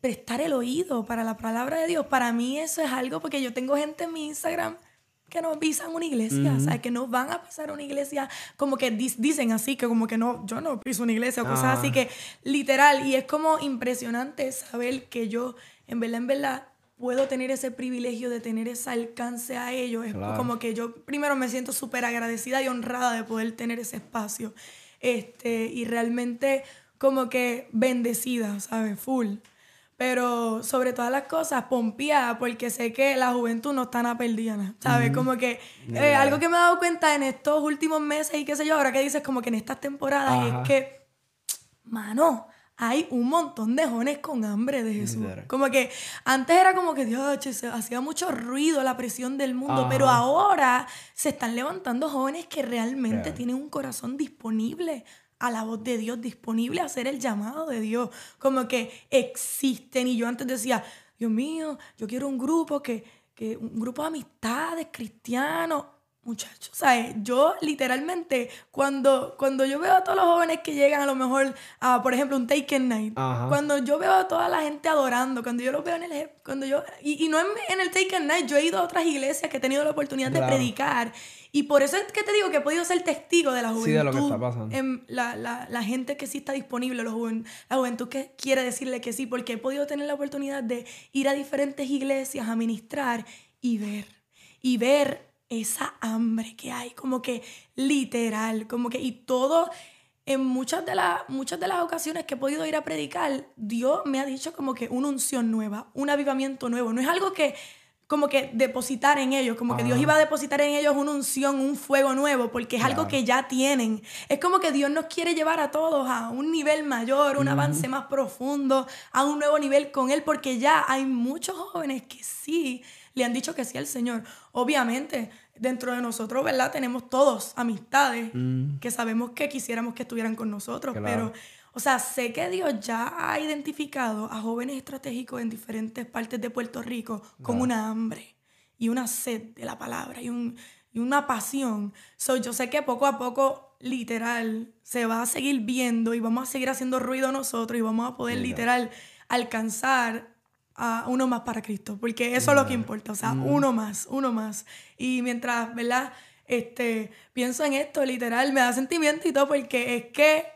prestar el oído para la palabra de Dios. Para mí eso es algo porque yo tengo gente en mi Instagram que no pisan una iglesia, o sea, que no van a pisar una iglesia, como que dicen así, que como que no, yo no piso una iglesia, o cosas así que literal, y es como impresionante saber que yo, en verdad, en verdad, puedo tener ese privilegio de tener ese alcance a ellos. Es como que yo primero me siento súper agradecida y honrada de poder tener ese espacio. Este, y realmente como que bendecida, ¿sabes? Full. Pero sobre todas las cosas, pompeada, porque sé que la juventud no está nada perdida, ¿sabes? Como que eh, algo que me he dado cuenta en estos últimos meses y qué sé yo, ahora que dices como que en estas temporadas es que, mano, hay un montón de jóvenes con hambre de Jesús. Como que antes era como que, Dios, se hacía mucho ruido la presión del mundo, pero ahora se están levantando jóvenes que realmente tienen un corazón disponible a la voz de Dios, disponible a hacer el llamado de Dios. Como que existen. Y yo antes decía, Dios mío, yo quiero un grupo que, que un grupo de amistades cristianos. Muchachos, ¿sabes? Yo literalmente, cuando, cuando yo veo a todos los jóvenes que llegan a lo mejor a, por ejemplo, un Taken Night, cuando yo veo a toda la gente adorando, cuando yo los veo en el... Cuando yo, y, y no en, en el Taken Night, yo he ido a otras iglesias que he tenido la oportunidad de predicar y por eso es que te digo que he podido ser testigo de la juventud. Sí, de lo que está pasando. En la, la, la, gente que sí está disponible, la juventud que quiere decirle que sí, porque he podido tener la oportunidad de ir a diferentes iglesias a ministrar y ver. Y ver esa hambre que hay, como que literal, como que, y todo, en muchas de, las muchas de las ocasiones que he podido ir a predicar, Dios me ha dicho como que una unción nueva, un avivamiento nuevo. No es algo que como que depositar en ellos, como que Dios iba a depositar en ellos una unción, un fuego nuevo, porque es algo que ya tienen. Es como que Dios nos quiere llevar a todos a un nivel mayor, un avance más profundo, a un nuevo nivel con Él, porque ya hay muchos jóvenes que sí le han dicho que sí al Señor. Obviamente, dentro de nosotros, ¿verdad? Tenemos todos amistades mm. que sabemos que quisiéramos que estuvieran con nosotros, pero o sea, sé que Dios ya ha identificado a jóvenes estratégicos en diferentes partes de Puerto Rico con una hambre y una sed de la palabra y, un, y una pasión. So, yo sé que poco a poco, literal, se va a seguir viendo y vamos a seguir haciendo ruido nosotros y vamos a poder, literal, alcanzar a uno más para Cristo, porque eso es lo que importa, o sea, uno más, uno más. Y mientras, ¿verdad? este, pienso en esto, literal, me da sentimiento y todo, porque es que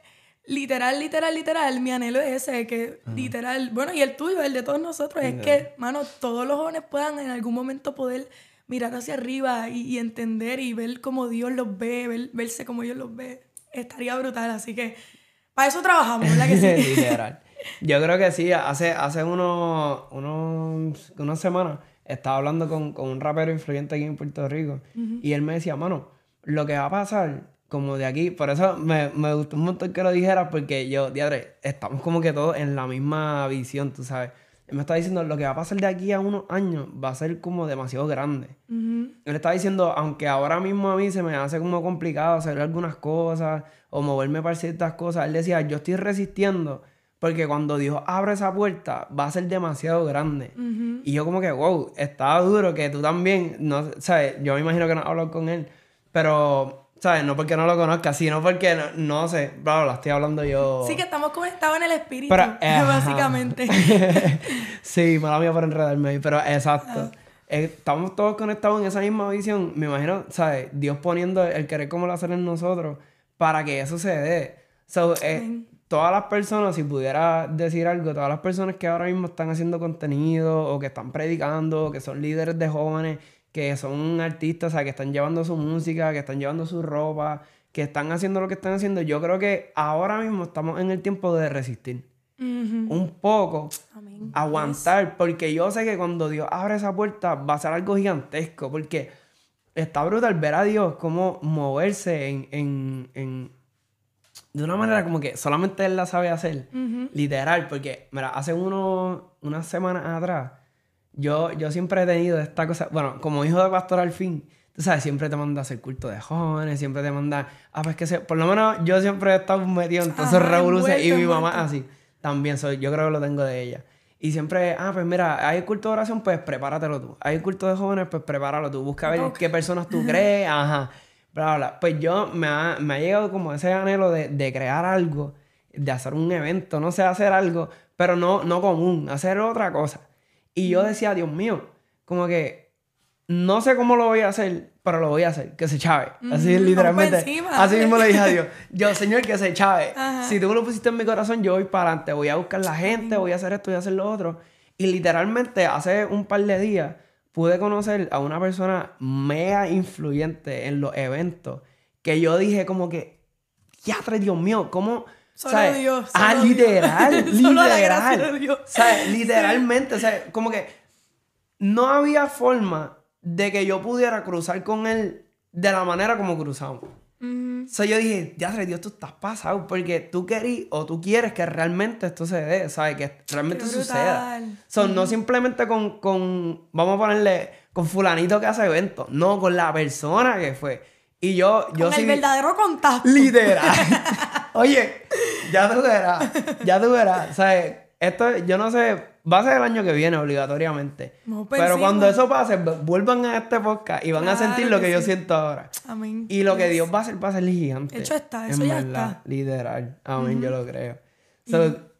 literal, literal, literal, mi anhelo es ese, que literal, bueno, y el tuyo, el de todos nosotros, es que, mano, todos los jóvenes puedan en algún momento poder mirar hacia arriba y, entender y ver cómo Dios los ve, verse como Dios los ve. Estaría brutal, así que para eso trabajamos, ¿verdad que sí? <laughs> literal. Yo creo que sí, hace, hace unos, unos, unas semanas estaba hablando con, un rapero influyente aquí en Puerto Rico y él me decía, mano, lo que va a pasar como de aquí, por eso me, me gustó un montón que lo dijeras porque yo, diadre, estamos como que todos en la misma visión, tú sabes. Él me está diciendo, lo que va a pasar de aquí a unos años va a ser como demasiado grande. Él está diciendo, aunque ahora mismo a mí se me hace como complicado hacer algunas cosas o moverme para ciertas cosas, él decía, yo estoy resistiendo porque cuando Dios abre esa puerta, va a ser demasiado grande. Y yo como que, wow, estaba duro que tú también, no, ¿sabes? Yo me imagino que no hablo con él, pero, ¿sabes? No porque no lo conozca, sino porque, no, no sé, bla, la estoy hablando yo. Sí, que estamos conectados en el espíritu, <laughs> básicamente. <laughs> sí, mala mía por enredarme ahí, pero exacto. Eh, estamos todos conectados en esa misma visión. Me imagino, ¿sabes? Dios poniendo el querer como lo hacen en nosotros para que eso se dé. So, eh, todas las personas, si pudiera decir algo, todas las personas que ahora mismo están haciendo contenido o que están predicando, o que son líderes de jóvenes, que son artistas, o sea, que están llevando su música, que están llevando su ropa, que están haciendo lo que están haciendo, yo creo que ahora mismo estamos en el tiempo de resistir. Un poco, aguantar, porque yo sé que cuando Dios abre esa puerta va a ser algo gigantesco, porque está brutal ver a Dios cómo moverse en de una manera como que solamente él la sabe hacer. Literal, porque, mira, hace unos, unas semanas atrás, yo, yo siempre he tenido esta cosa, bueno, como hijo de pastor al fin, tú sabes, siempre te manda a hacer culto de jóvenes, siempre te manda, ah, pues que se, por lo menos yo siempre he estado metido en todos esos revoluciones y mi mamá así, también, soy, yo creo que lo tengo de ella. Y siempre, ah, pues mira, hay culto de oración, pues prepáratelo tú. Hay culto de jóvenes, pues prepáralo tú. Busca ver qué personas tú crees, ajá. Pues yo me ha, llegado como ese anhelo de, crear algo, de hacer un evento, no sé, hacer algo, pero no, no común, hacer otra cosa. Y yo decía, Dios mío, como que no sé cómo lo voy a hacer, pero lo voy a hacer, que se chave. Así literalmente. Así mismo le dije a Dios, yo, Señor, que se chave. Si tú lo pusiste en mi corazón, yo voy para adelante, voy a buscar la gente, voy a hacer esto, voy a hacer lo otro. Y literalmente hace un par de días pude conocer a una persona mega influyente en los eventos que yo dije como que, ya, Dios mío, ¿cómo? Solo Dios. ah, literal, <laughs> literal. Dios. Literalmente, o sea, como que no había forma de que yo pudiera cruzar con él de la manera como cruzamos. O sea, yo dije, ya, Dios, tú estás pasado porque tú querís o tú quieres que realmente esto se dé, ¿sabes? Que realmente suceda. Son no simplemente con, con, vamos a ponerle, con fulanito que hace eventos, no, con la persona que fue. Y yo, yo Con el verdadero contacto. Literal. <laughs> Oye, ya tú verás, ya tú verás, ¿sabes? Esto, yo no sé, va a ser el año que viene obligatoriamente. Pues Pero cuando eso pase, vuelvan a este podcast y van a sentir lo que, yo siento ahora. Amén. Y lo que Dios va a hacer va a ser gigante. Hecho está, eso ya está. Literal. Amén, yo lo creo.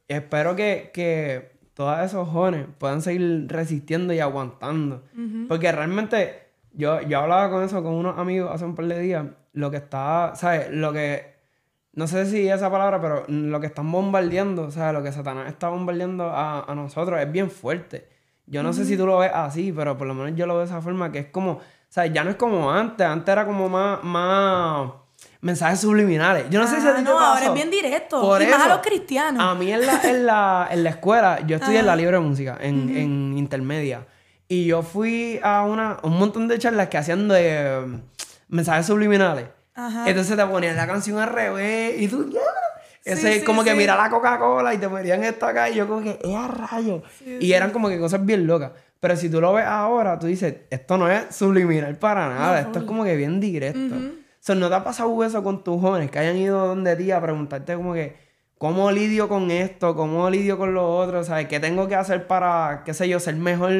Espero que, que todos esos jóvenes puedan seguir resistiendo y aguantando. Porque realmente, yo, yo hablaba con eso con unos amigos hace un par de días. Lo que está, ¿sabes? Lo que no sé si esa palabra, pero lo que están bombardeando, o sea, lo que Satanás está bombardeando a, nosotros es bien fuerte. Yo no sé si tú lo ves así, pero por lo menos yo lo veo de esa forma, que es como, o sea, ya no es como antes, antes era como más, más mensajes subliminales. Yo no sé si a ti ah, No, ahora es bien directo, por y más a los cristianos. A mí en la, en la, en la escuela, yo estudié en la libre música, en, en intermedia, y yo fui a una, un montón de charlas que hacían de mensajes subliminales. Entonces te ponían la canción al revés y tú, ya. Ese es como que mira la Coca-Cola y te ponían esto acá y yo como que, ¡eh, a rayo! y eran como que cosas bien locas. Pero si tú lo ves ahora, tú dices, esto no es subliminal para nada, esto es como que bien directo. O sea, ¿no te ha pasado eso con tus jóvenes que hayan ido donde ti a preguntarte como que, ¿cómo lidio con esto? ¿Cómo lidio con lo otro? ¿Sabes? ¿Qué tengo que hacer para, qué sé yo, ser mejor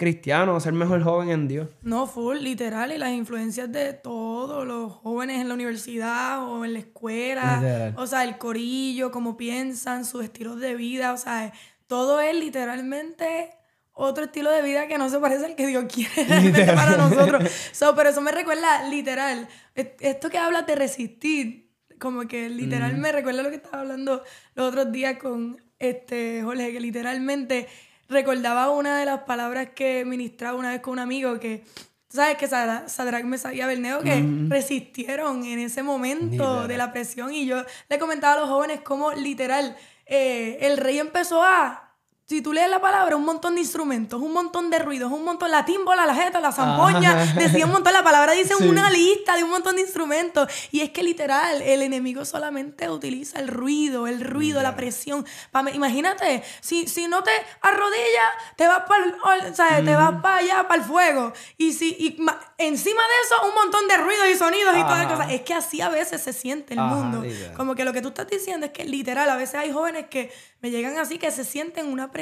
cristiano, ser mejor joven en Dios. No, full, literal, y las influencias de todos los jóvenes en la universidad o en la escuela, o sea, el corillo, cómo piensan, sus estilos de vida, o sea, todo es literalmente otro estilo de vida que no se parece al que Dios quiere <laughs> para nosotros. So, pero eso me recuerda, literal, esto que hablas de resistir, como que literal me recuerda lo que estaba hablando los otros días con este Jorge, que literalmente recordaba una de las palabras que ministraba una vez con un amigo que sabes que Sadrach, Mesach y Abelneo que resistieron en ese momento de la presión y yo le comentaba a los jóvenes cómo literal eh, el rey empezó a si tú lees la palabra, un montón de instrumentos, un montón de ruidos, un montón, la tímbola, la jeta, la zampoña, decía un montón, la palabra dice una lista de un montón de instrumentos. Y es que literal, el enemigo solamente utiliza el ruido, el ruido, la presión. Imagínate, si, si no te arrodillas, te vas para te vas para allá, para el fuego. Y si y encima de eso, un montón de ruidos y sonidos y todas las cosas. Es que así a veces se siente el mundo. Como que lo que tú estás diciendo es que literal, a veces hay jóvenes que me llegan así que se sienten una presión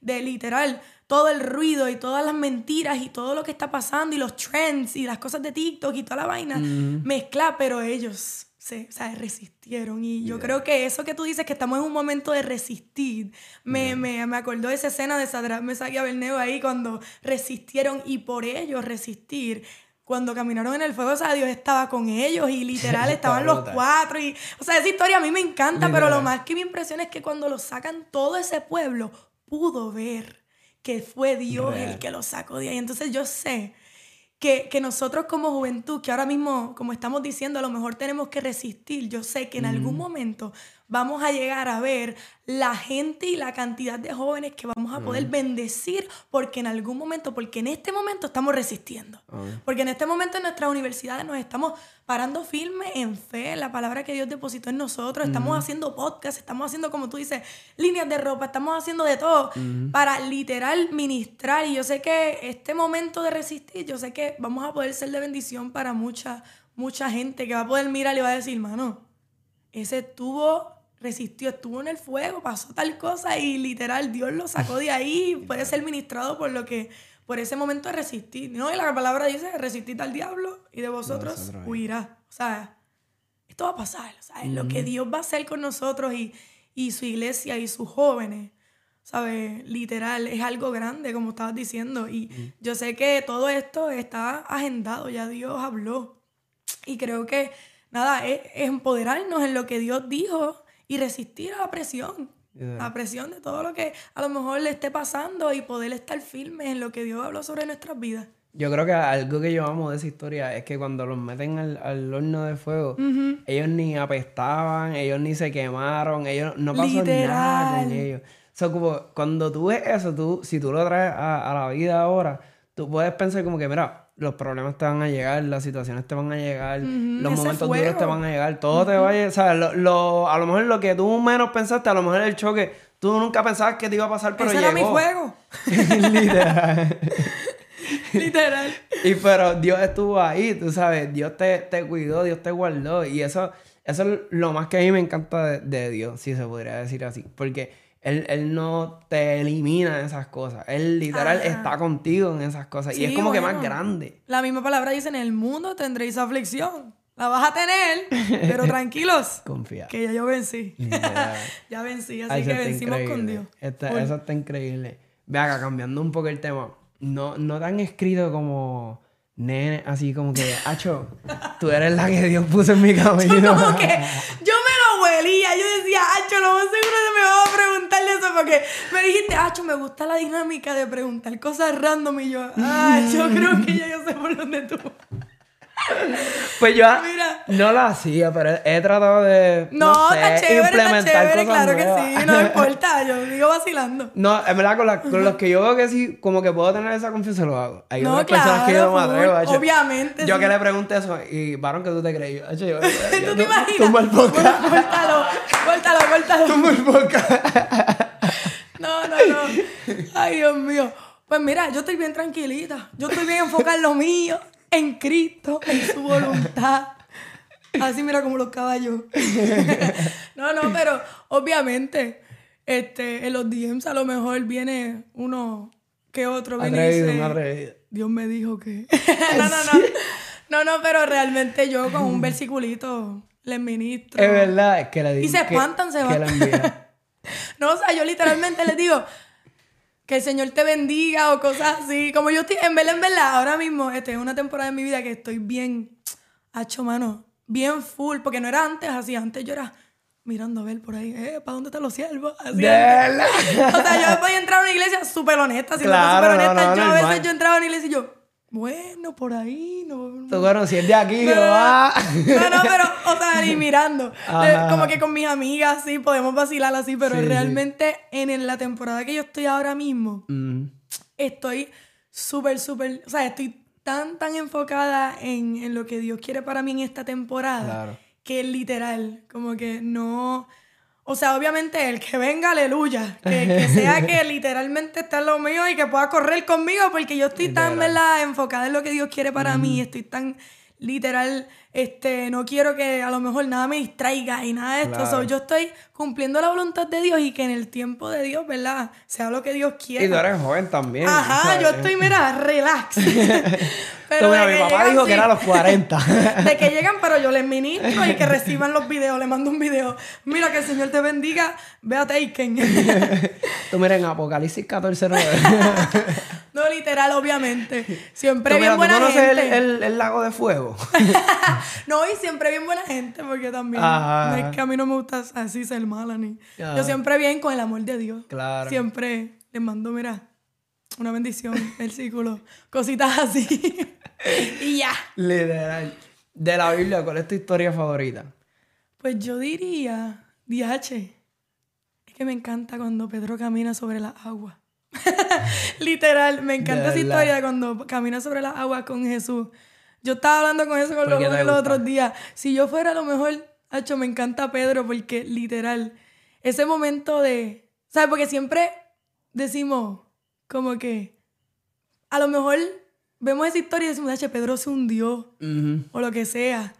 de literal todo el ruido y todas las mentiras y todo lo que está pasando y los trends y las cosas de TikTok y toda la vaina mezcla, pero ellos se, resistieron. Y yo creo que eso que tú dices, que estamos en un momento de resistir, me, me, me acordó de esa escena de Sadrat Mesach y Abelneo ahí cuando resistieron y por ellos resistir cuando caminaron en el fuego, o sea, Dios estaba con ellos y literal <laughs> estaban los cuatro. Y, o sea, esa historia a mí me encanta, pero lo más que me impresiona es que cuando lo sacan todo ese pueblo, pudo ver que fue Dios el que lo sacó de ahí. Entonces yo sé que, que, nosotros como juventud, que ahora mismo, como estamos diciendo, a lo mejor tenemos que resistir, yo sé que en algún momento vamos a llegar a ver la gente y la cantidad de jóvenes que vamos a poder bendecir porque en algún momento, porque en este momento estamos resistiendo. Porque en este momento en nuestras universidades nos estamos parando firme en fe, en la palabra que Dios depositó en nosotros, estamos haciendo podcast, estamos haciendo, como tú dices, líneas de ropa, estamos haciendo de todo para literal ministrar. Y yo sé que este momento de resistir, yo sé que vamos a poder ser de bendición para mucha, mucha gente que va a poder mirar y va a decir, mano, ese tuvo resistió, estuvo en el fuego, pasó tal cosa y literal Dios lo sacó de ahí, <laughs> puede ser ministrado por lo que, por ese momento de resistir. No, y la palabra dice, resistid al diablo y de vosotros huirá. O sea, esto va a pasar, ¿sabes? Lo que Dios va a hacer con nosotros y, y su iglesia y sus jóvenes, ¿sabes? Literal, es algo grande, como estabas diciendo. Y yo sé que todo esto está agendado, ya Dios habló. Y creo que, nada, es empoderarnos en lo que Dios dijo y resistir a la presión. La presión de todo lo que a lo mejor le esté pasando y poder estar firme en lo que Dios habló sobre nuestras vidas. Yo creo que algo que yo amo de esa historia es que cuando los meten al, horno de fuego, ellos ni apestaban, ellos ni se quemaron, ellos no pasó nada con ellos. O sea, como cuando tú ves eso, tú, si tú lo traes a, a la vida ahora, tú puedes pensar como que, mira, los problemas te van a llegar, las situaciones te van a llegar, los momentos duros te van a llegar, todo te va a llegar. ¿sabes? Lo, a lo mejor lo que tú menos pensaste, a lo mejor el choque, tú nunca pensabas que te iba a pasar, pero Ese llegó. era mi fuego. <laughs> Literal. <laughs> Literal. Y pero Dios estuvo ahí, tú sabes, Dios te, te cuidó, Dios te guardó. Y eso, eso es lo más que a mí me encanta de, de Dios, si se podría decir así. Porque él, no te elimina esas cosas. Él literal está contigo en esas cosas. y es como que más grande. La misma palabra dice, en el mundo tendréis aflicción. La vas a tener, pero <laughs> tranquilos. Confía. Que ya yo vencí. <laughs> ya vencí, así que vencimos con Dios. eso está increíble. Ve acá, cambiando un poco el tema. No, no tan escrito como nene, así como que, Acho, tú eres la que Dios puso en mi <laughs> camino. Yo como que, yo Yo decía, Acho, lo más seguro me va a preguntarle eso porque me dijiste, Acho, me gusta la dinámica de preguntar cosas random y yo, ah, creo que ya yo sé por dónde tú. <laughs> Pues yo no lo hacía, pero he tratado de no, no sé, está chévere, implementar está chévere, claro que sí, no importa, <laughs> yo digo vacilando. No, en verdad, con, con los que yo veo que sí, como que puedo tener esa confianza, lo hago. Hay no, otras claro, personas que yo no me atrevo. Obviamente. Yo que le pregunté eso, y varón, que tú te creí. <laughs> Yo, yo, ¿Tú te imaginas? Tumba el podcast. Córtalo, córtalo, córtalo. Tumba el podcast. no, no, no. Ay, Dios mío. Pues mira, yo estoy bien tranquilita. Yo estoy bien enfocada en lo mío en Cristo, en su voluntad. Así mira como los caballos. <laughs> no, no, pero obviamente este, en los DMs a lo mejor viene uno que otro Dios me dijo que... <laughs> <laughs> no, no, no. No, no, pero realmente yo con un versiculito les ministro. Es verdad, es que la Y se espantan, se van. no, o sea, yo literalmente les digo, que el Señor te bendiga o cosas así. Como yo estoy, en verdad, en verdad, ahora mismo estoy en una temporada de mi vida que estoy bien, hacho mano, bien full, porque no era antes así, antes yo era mirando a ver por ahí, eh, ¿para dónde están los siervos? Así, De verdad. o sea, yo después de entrar a una iglesia súper honesta, si Claro, súper honesta, no, no, yo a veces yo entraba a una iglesia y yo, bueno, por ahí, no. Tú, bueno, si es de aquí, No, yo, ah. no, no, pero, o sea, ni mirando. <laughs> Ajá. Eh, Como que con mis amigas, sí, podemos vacilar así, pero Sí, sí. realmente en la temporada que yo estoy ahora mismo, Mm, estoy súper, súper, o sea, estoy tan, tan enfocada en, en lo que Dios quiere para mí en esta temporada, Claro. que literal, como que no... O sea, obviamente el que venga, aleluya. Que, que <laughs> sea que literalmente está en lo mío y que pueda correr conmigo porque yo estoy tan. ¿verdad? Enfocada en lo que Dios quiere para mí. Estoy tan literal, este, no quiero que a lo mejor nada me distraiga y nada de esto. Claro. So, yo estoy cumpliendo la voluntad de Dios y que en el tiempo de Dios, ¿verdad? Sea lo que Dios quiera. Y tú eres joven también. Ajá, ¿sabes? yo estoy, <laughs> mira, relax. <laughs> Tú, mira, mi papá llegan, dijo sí, que era a los 40. De que llegan, pero yo les ministro y que reciban los videos. Le mando un video. Mira, que el Señor te bendiga. Ve a Taken. <laughs> Tú mira en Apocalipsis 14, 9. No, literal, obviamente. Siempre bien mira, ¿tú buena conoces el, gente. el- el lago de fuego? <laughs> No, y siempre bien buena gente, porque también Ajá. no es que a mí no me gusta así ser mala ni. Ajá. Yo siempre bien con el amor de Dios. Claro. Siempre les mando, mira, una bendición, <laughs> versículo, cositas así. <laughs> y ya. Literal. De la Biblia, ¿cuál es tu historia favorita? Pues yo diría, DH, es que me encanta cuando Pedro camina sobre las aguas. <laughs> Literal, me encanta esa historia cuando camina sobre las aguas con Jesús. Yo estaba hablando con eso con ¿Por los los otros días. Si yo fuera a lo mejor, Hacho, me encanta Pedro porque literal, ese momento de, ¿sabes? Porque siempre decimos como que a lo mejor vemos esa historia y decimos, Hacho, Pedro se hundió o lo que sea.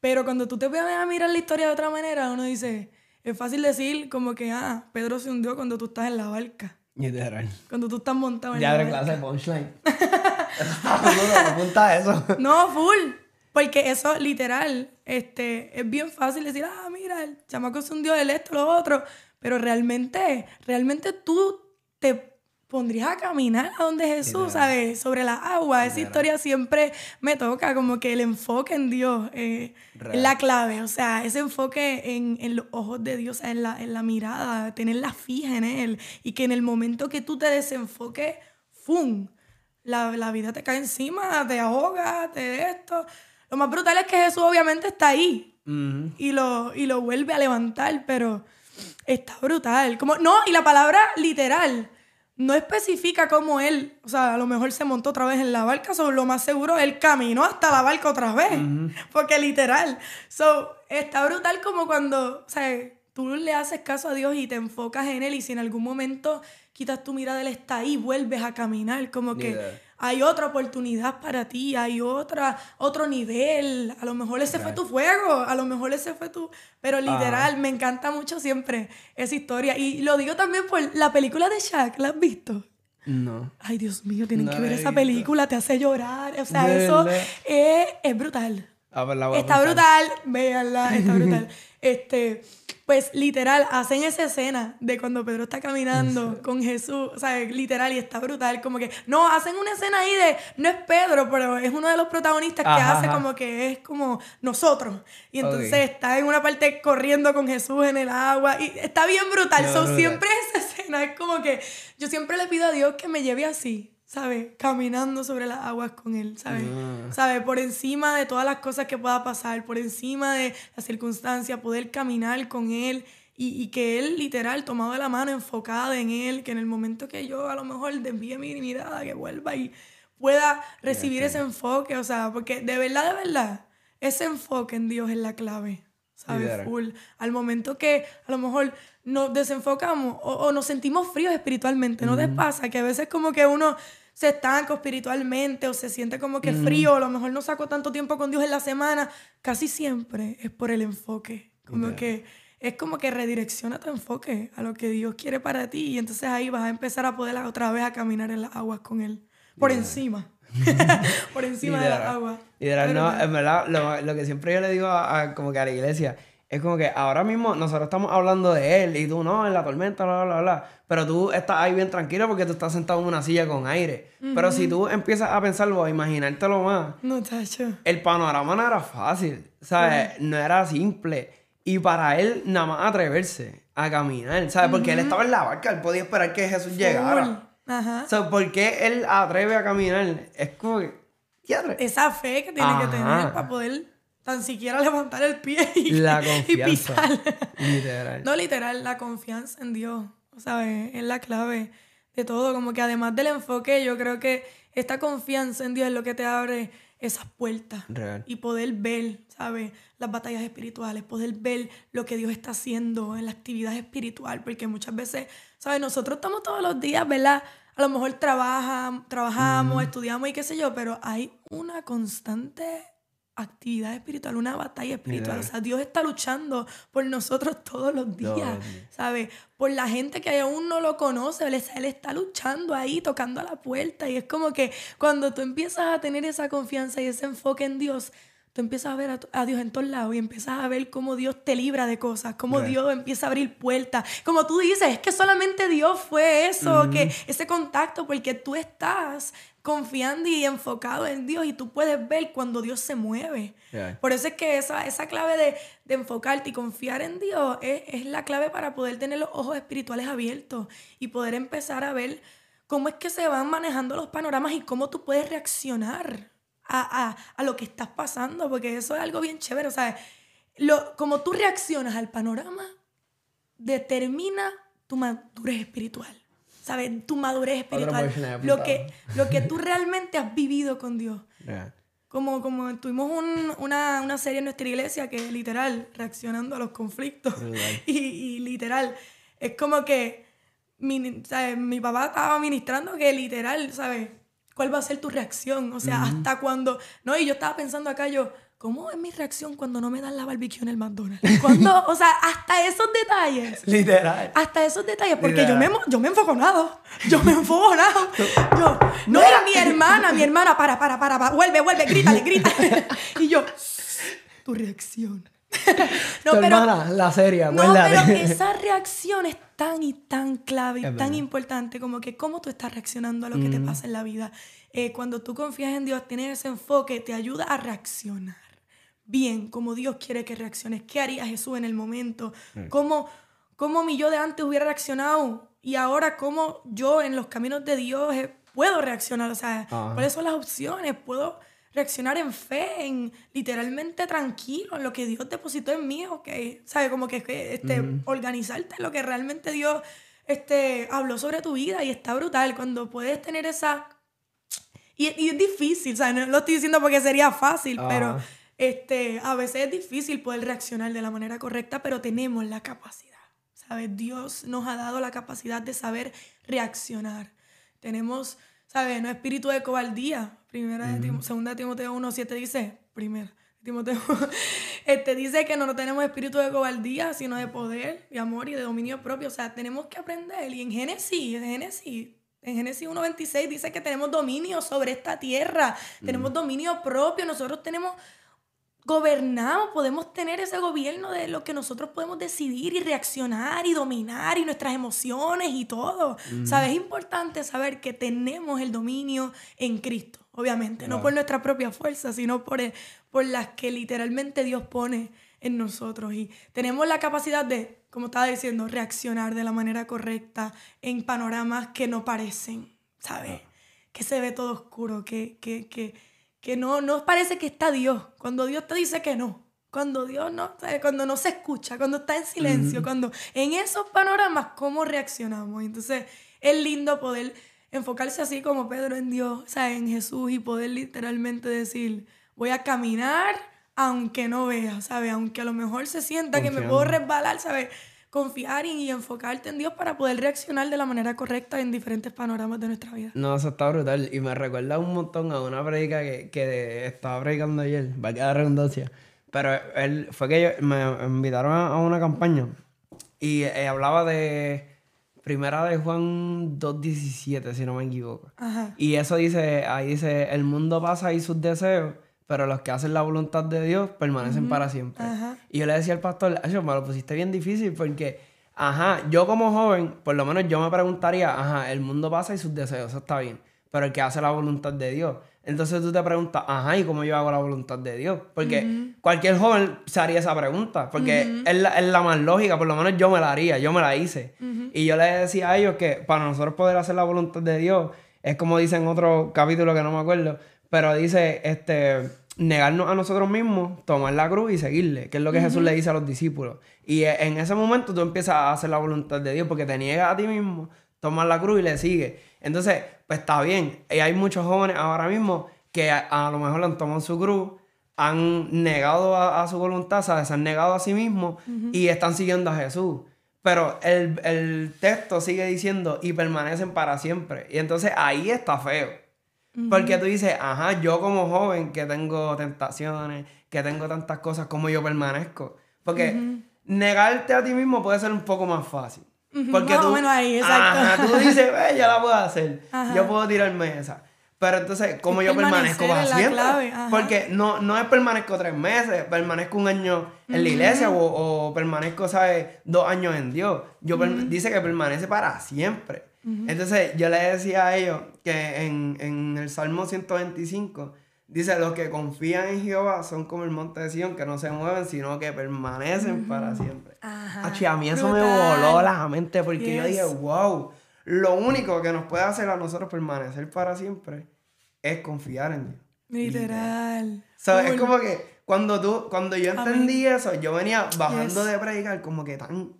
Pero cuando tú te pones a mirar la historia de otra manera, uno dice, es fácil decir como que, ah, Pedro se hundió cuando tú estás en la barca, Literal. cuando tú estás montado en Ya la clase de punchline. <laughs> Duro, apunta eso. No, full. Porque eso, literal, este, es bien fácil decir, ah, mira, el chamaco se hundió el esto, lo otro. Pero realmente, realmente tú te pondrías a caminar a donde Jesús, ¿sabes? Sobre la agua. Esa historia siempre me toca, como que el enfoque en Dios eh, es la clave. O sea, ese enfoque en, en los ojos de Dios, o sea, en la, en la mirada, tenerla fija en Él. Y que en el momento que tú te desenfoques, ¡fum! La, la vida te cae encima, te ahoga, te esto. Lo más brutal es que Jesús obviamente está ahí Ujú. y lo, y lo vuelve a levantar, pero está brutal. Como, no, y la palabra literal no especifica cómo él, o sea, a lo mejor se montó otra vez en la barca, so, lo más seguro él caminó hasta la barca otra vez, porque literal. So, está brutal como cuando, o sea, tú le haces caso a Dios y te enfocas en él y si en algún momento quitas tu mirada, él está ahí, vuelves a caminar, como que. Hay otra oportunidad para ti, hay otra, otro nivel. A lo mejor ese fue tu fuego, a lo mejor ese fue tu... Pero literal, me encanta mucho siempre esa historia. Y lo digo también por la película de Shaq, ¿la has visto? No. Ay, Dios mío, tienen No que ver esa película, te hace llorar. O sea, ¿De eso es brutal. Ver, la voy a Está brutal, véanla, está brutal. <laughs> Este, pues literal, hacen esa escena de cuando Pedro está caminando con Jesús, o sea, literal, y está brutal, como que, no, hacen una escena ahí de, no es Pedro, pero es uno de los protagonistas que Ajá, hace ajá. como que es como nosotros. Y entonces está en una parte corriendo con Jesús en el agua, y está bien brutal, Qué so, brutal. siempre esa escena es como que, yo siempre le pido a Dios que me lleve así. ¿Sabes? Caminando sobre las aguas con Él, ¿sabes? Ah. ¿Sabes? Por encima de todas las cosas que pueda pasar, por encima de las circunstancias, poder caminar con Él y, y que Él, literal, tomado de la mano, enfocada en Él, que en el momento que yo a lo mejor desvíe mi mirada, que vuelva y pueda recibir ese enfoque, o sea, porque de verdad, de verdad, ese enfoque en Dios es la clave, ¿sabes? Full. Al momento que a lo mejor nos desenfocamos o, o nos sentimos fríos espiritualmente, ¿no te pasa? Que a veces como que uno se estanca espiritualmente o se siente como que frío, o a lo mejor no saco tanto tiempo con Dios en la semana, casi siempre es por el enfoque, como que es como que redirecciona tu enfoque a lo que Dios quiere para ti y entonces ahí vas a empezar a poder otra vez a caminar en las aguas con Él, por encima, <laughs> por encima de las Literal. aguas. Literal, Pero no, en verdad, lo, lo que siempre yo le digo a, a- como que a la iglesia es como que ahora mismo nosotros estamos hablando de él y tú no, en la tormenta, bla, bla, bla. Pero tú estás ahí bien tranquilo porque tú estás sentado en una silla con aire. Pero si tú empiezas a pensarlo, a imaginártelo más, No, tacho. el panorama no era fácil, ¿sabes? No era simple. Y para él, nada más atreverse a caminar, ¿sabes? Porque él estaba en la barca, él podía esperar que Jesús llegara. Ajá. O sea, ¿por qué él atreve a caminar? Es como que... Esa fe que tiene que tener para poder tan siquiera levantar el pie y, La <laughs> y pisar. Literal. No, literal, la confianza en Dios, ¿sabes? Es la clave de todo. Como que además del enfoque, yo creo que esta confianza en Dios es lo que te abre esas puertas. Real. Y poder ver, ¿sabes? Las batallas espirituales, poder ver lo que Dios está haciendo en la actividad espiritual. Porque muchas veces, ¿sabes? Nosotros estamos todos los días, ¿verdad? A lo mejor trabaja, trabajamos, estudiamos y qué sé yo, pero hay una constante actividad espiritual, una batalla espiritual. O sea, Dios está luchando por nosotros todos los días. ¿sabes? Por la gente que aún no lo conoce, él está luchando ahí, tocando a la puerta. Y es como que cuando tú empiezas a tener esa confianza y ese enfoque en Dios, tú empiezas a ver a, Dios en todos lados y empiezas a ver cómo Dios te libra de cosas, cómo. Dios empieza a abrir puertas. Como tú dices, es que solamente Dios fue eso, que ese contacto, porque tú estás confiando y enfocado en Dios y tú puedes ver cuando Dios se mueve. Por eso es que esa, esa clave de, de enfocarte y confiar en Dios es, es la clave para poder tener los ojos espirituales abiertos y poder empezar a ver cómo es que se van manejando los panoramas y cómo tú puedes reaccionar a, a- a lo que estás pasando, porque eso es algo bien chévere. O sea, lo, como tú reaccionas al panorama determina tu madurez espiritual. ¿Sabes? Tu madurez espiritual. Lo que, lo que <laughs> tú realmente has vivido con Dios. Como, como tuvimos un- una, una serie en nuestra iglesia que literal, reaccionando a los conflictos. <laughs> Y, y literal, es como que mi, ¿sabes? mi papá estaba ministrando que literal, ¿sabes? ¿Cuál va a ser tu reacción? O sea, hasta cuando... No, y yo estaba pensando acá, yo, ¿cómo es mi reacción cuando no me dan la barbecue en el McDonald's? <laughs> Cuando, o sea, hasta esos detalles. Literal. Hasta esos detalles, porque yo me, yo me he enfogonado. Yo me he enfogonado. Yo, no era mi <laughs> hermana, mi hermana, para, para, para, para, vuelve, vuelve, grítale, <laughs> grítale. Y yo, tu reacción. <laughs> No, tu pero, hermana, la serie, no, acuérdate. pero esa reacción es tan y tan clave y Es tan verdad. importante como que cómo tú estás reaccionando a lo que te pasa en la vida. Eh, cuando tú confías en Dios, tienes ese enfoque, te ayuda a reaccionar bien, como Dios quiere que reacciones. ¿Qué haría Jesús en el momento? ¿Cómo, cómo mi yo de antes hubiera reaccionado? Y ahora cómo yo en los caminos de Dios eh, puedo reaccionar. O sea, Ajá. ¿cuáles son las opciones? Puedo reaccionar en fe, en literalmente tranquilo, en lo que Dios depositó en mí, ok, ¿sabes? Como que este, organizarte en lo que realmente Dios este, habló sobre tu vida y está brutal cuando puedes tener esa... Y, y es difícil, ¿sabes? No lo estoy diciendo porque sería fácil, Ajá. pero este, a veces es difícil poder reaccionar de la manera correcta, pero tenemos la capacidad, ¿sabes? Dios nos ha dado la capacidad de saber reaccionar. Tenemos, ¿sabes? No espíritu de cobardía. Primera de segunda de Timoteo 1.7 dice, primera, Timoteo, <laughs> este dice que no, no tenemos espíritu de cobardía, sino de poder, de amor y de dominio propio. O sea, tenemos que aprender. Y en Génesis, en Génesis, en Génesis 1.26 dice que tenemos dominio sobre esta tierra, tenemos dominio propio, nosotros tenemos gobernamos, podemos tener ese gobierno de lo que nosotros podemos decidir y reaccionar y dominar y nuestras emociones y todo. ¿Sabes? Es importante saber que tenemos el dominio en Cristo, obviamente, no Claro. por nuestra propia fuerza, sino por, el- por las que literalmente Dios pone en nosotros. Y tenemos la capacidad de, como estaba diciendo, reaccionar de la manera correcta en panoramas que no parecen, ¿sabes? Que se ve todo oscuro, que, que, que, que no, no parece que está Dios. Cuando Dios te dice que no. Cuando Dios no, cuando no se escucha, cuando está en silencio, cuando en esos panoramas, ¿cómo reaccionamos? Entonces, es lindo poder enfocarse así como Pedro en Dios, ¿sabes? en Jesús y poder literalmente decir, voy a caminar aunque no vea, ¿sabes? Aunque a lo mejor se sienta que me puedo resbalar, ¿sabes? Confiar y, enfocarte en Dios para poder reaccionar de la manera correcta en diferentes panoramas de nuestra vida. No, eso está brutal. Y me recuerda un montón a una predica que, que estaba predicando ayer, va a quedar redundancia. Pero él, fue que yo- me invitaron a, a una campaña y eh, hablaba de Primera de Juan 2.17, si no me equivoco. Ajá. Y eso dice, ahí dice, el mundo pasa y sus deseos, pero los que hacen la voluntad de Dios permanecen para siempre. Y yo le decía al pastor, eso me lo pusiste bien difícil porque, ajá, yo como joven, por lo menos yo me preguntaría, ajá, el mundo pasa y sus deseos, eso está bien, pero el que hace la voluntad de Dios. Entonces tú te preguntas, ajá, ¿y cómo yo hago la voluntad de Dios? Porque cualquier joven se haría esa pregunta, porque es, la, más lógica, por lo menos yo me la haría, yo me la hice. Y yo le decía a ellos que para nosotros poder hacer la voluntad de Dios, es como dice en otro capítulo que no me acuerdo, pero dice, este, negarnos a nosotros mismos, tomar la cruz y seguirle, que es lo que Jesús le dice a los discípulos. Y e, en ese momento tú empiezas a hacer la voluntad de Dios, porque te niegas a ti mismo, tomas la cruz y le sigues. Entonces, pues está bien. Y hay muchos jóvenes ahora mismo que a, lo mejor han tomado su cruz, han negado a, su voluntad, ¿sabes? se han negado a sí mismos y están siguiendo a Jesús. Pero el, el texto sigue diciendo y permanecen para siempre. Y entonces ahí está feo. Porque tú dices, ajá, yo como joven que tengo tentaciones, que tengo tantas cosas, como yo permanezco? Porque negarte a ti mismo puede ser un poco más fácil. Porque más tú, o menos ahí, exacto. Ajá, tú dices, ve, ya la puedo hacer. Yo puedo tirarme esa. Pero entonces, ¿cómo yo permanezco para siempre? Porque no, no es permanezco tres meses, permanezco un año en la iglesia o, permanezco, ¿sabes? Dos años en Dios. Yo dice que permanece para siempre. Entonces yo le decía a ellos que en, el Salmo 125 dice, los que confían en Jehová son como el monte de Sion, que no se mueven, sino que permanecen para siempre. Ajá, a mí eso me voló la mente porque yo dije, wow, lo único que nos puede hacer a nosotros permanecer para siempre es confiar en Dios. Literal. ¿Sabes? Es como que cuando tú, cuando yo entendí eso, yo venía bajando de predicar como que tan,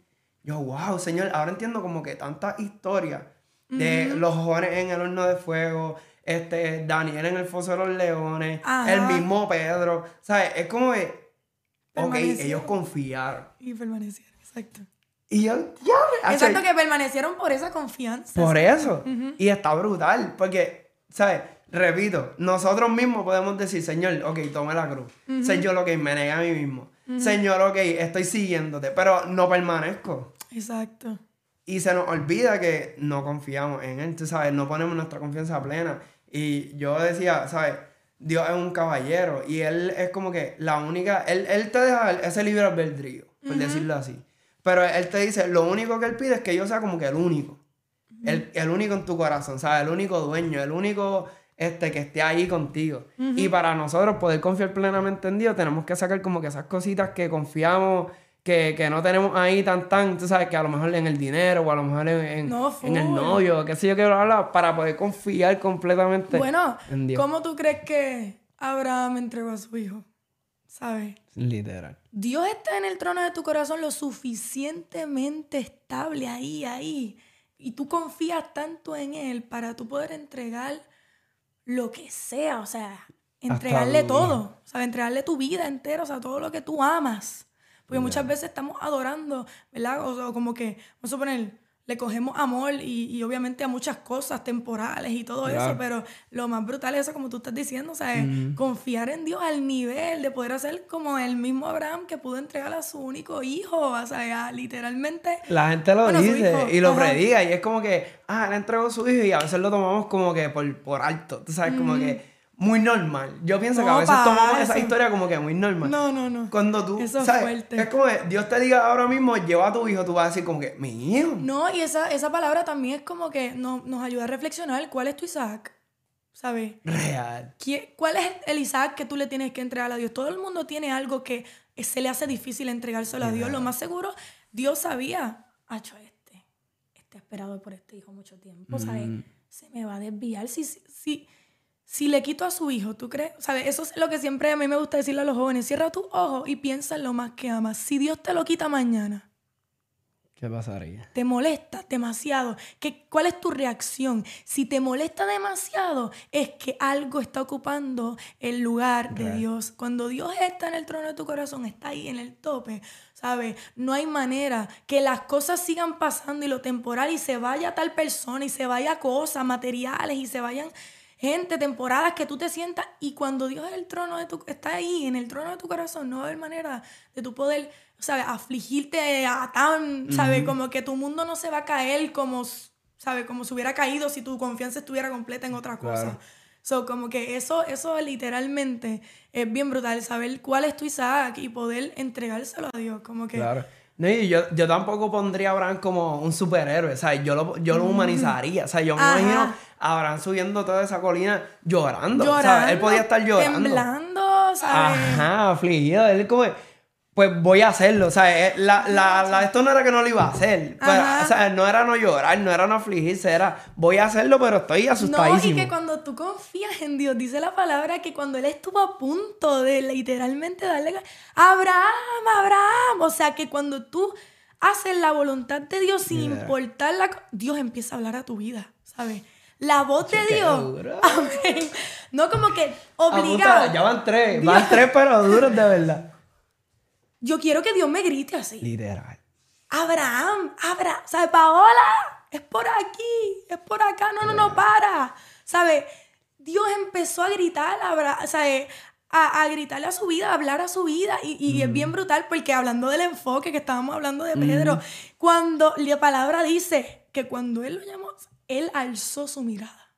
yo, wow, Señor, ahora entiendo como que tantas historias de los jóvenes en el horno de fuego, este, Daniel en el foso de los leones, el mismo Pedro, ¿sabes? Es como que, ok, ellos confiaron. Y permanecieron, exacto. Y yo, ya, Exacto, que permanecieron por esa confianza. Por eso. Y está brutal, porque, ¿sabes? Repito, nosotros mismos podemos decir, Señor, ok, tome la cruz. Señor, ok, me negué a mí mismo. Señor, ok, estoy siguiéndote, pero no permanezco. Exacto. Y se nos olvida que no confiamos en Él, tú sabes, no ponemos nuestra confianza plena. Y yo decía, ¿sabes? Dios es un caballero y Él es como que la única, Él, él te deja ese libre albedrío, por decirlo así. Pero Él te dice, lo único que Él pide es que yo sea como que el único. el, el, único en tu corazón, ¿sabes? El único dueño, el único este, que esté ahí contigo. Y para nosotros poder confiar plenamente en Dios, tenemos que sacar como que esas cositas que confiamos que, no tenemos ahí tan tan, tú sabes, que a lo mejor en el dinero o a lo mejor en, en, el novio, qué sé yo, quiero hablar, para poder confiar completamente bueno, en Dios. ¿Cómo tú crees que Abraham entregó a su hijo? ¿Sabes? Literal. Dios está en el trono de tu corazón lo suficientemente estable ahí, ahí. Y tú confías tanto en Él para tú poder entregar lo que sea, o sea, entregarle todo, o sea, entregarle tu vida entera, o sea, todo lo que tú amas. Porque muchas veces estamos adorando, ¿verdad? O, como que, vamos a suponer, le cogemos amor y, y, obviamente a muchas cosas temporales y todo eso, pero lo más brutal es eso, como tú estás diciendo, o sea, confiar en Dios al nivel de poder hacer como el mismo Abraham que pudo entregar a su único hijo, o sea, literalmente... La gente lo dice y lo prediga y es como que, ah, le entregó a su hijo y a veces lo tomamos como que por, por alto, tú sabes, como que muy normal. Yo pienso que a veces tomamos esa historia como que muy normal. No, no, no. Cuando tú, eso es fuerte. Es como que Dios te diga ahora mismo, lleva a tu hijo, tú vas a decir como que, mi hijo. No, y esa, esa palabra también es como que nos, nos ayuda a reflexionar cuál es tu Isaac. ¿Sabes? Real. ¿Cuál es el Isaac que tú le tienes que entregar a Dios? Todo el mundo tiene algo que se le hace difícil entregárselo a Dios. Lo más seguro, Didios sabía, hecho este, este esperado por este hijo mucho tiempo, ¿sabes? Mm. Se me va a desviar. Si, si, si le quito a su hijo, ¿tú crees? ¿Sabes? Eso es lo que siempre a mí me gusta decirle a los jóvenes. Cierra tus ojos y piensa en lo más que amas. Si Dios te lo quita mañana. ¿Qué pasaría? Te molesta demasiado. ¿Qué, ¿Cuál es tu reacción? Si te molesta demasiado, es que algo está ocupando el lugar de Dios. Cuando Dios está en el trono de tu corazón, está ahí en el tope, ¿sabes? No hay manera que las cosas sigan pasando y lo temporal y se vaya tal persona y se vaya cosas, materiales y se vayan gente, temporadas que tú te sientas y cuando Dios es el trono de tu, está ahí, en el trono de tu corazón, no va a haber manera de tu poder, ¿sabes? Afligirte a tan, ¿sabes? Como que tu mundo no se va a caer como, ¿sabes? Como si hubiera caído si tu confianza estuviera completa en otra cosa. So, como que eso, eso literalmente es bien brutal, saber cuál es tu Isaac y poder entregárselo a Dios. Como que. Claro. No, y yo, yo tampoco pondría a Abraham como un superhéroe, sea, yo lo, yo lo humanizaría, o sea, yo me Ajá. imagino Abraham subiendo toda esa colina llorando, Llorando. Él podía estar llorando. Temblando, ¿sabes? Ajá, afligido, él como, pues voy a hacerlo, o sea, eh, la, la, la- esto no era que no lo iba a hacer, pero, Ajá. o sea, no era no llorar, no era no afligirse, era voy a hacerlo, pero estoy No, asustadísimo. y que cuando tú confías en Dios, dice la palabra que cuando él estuvo a punto de literalmente darle Abraham, Abraham, o sea que cuando tú haces la voluntad de Dios sin Yeah. importar la co- Dios empieza a hablar a tu vida, ¿sabes? La voz de Dios. <laughs> Amén. No como que Apunta, obligado. ya van tres, van tres pero duros de verdad. Yo quiero que Dios me grite así. Literal. Abraham, Abraham, ¿sabes? Paola, es por aquí, es por acá, no, no, no, para, ¿sabes? Dios empezó a gritar, a, ¿sabes? A, a gritarle a su vida, a hablar a su vida, y, y es bien brutal porque hablando del enfoque que estábamos hablando de Pedro, cuando la palabra dice que cuando él lo llamó, él alzó su mirada.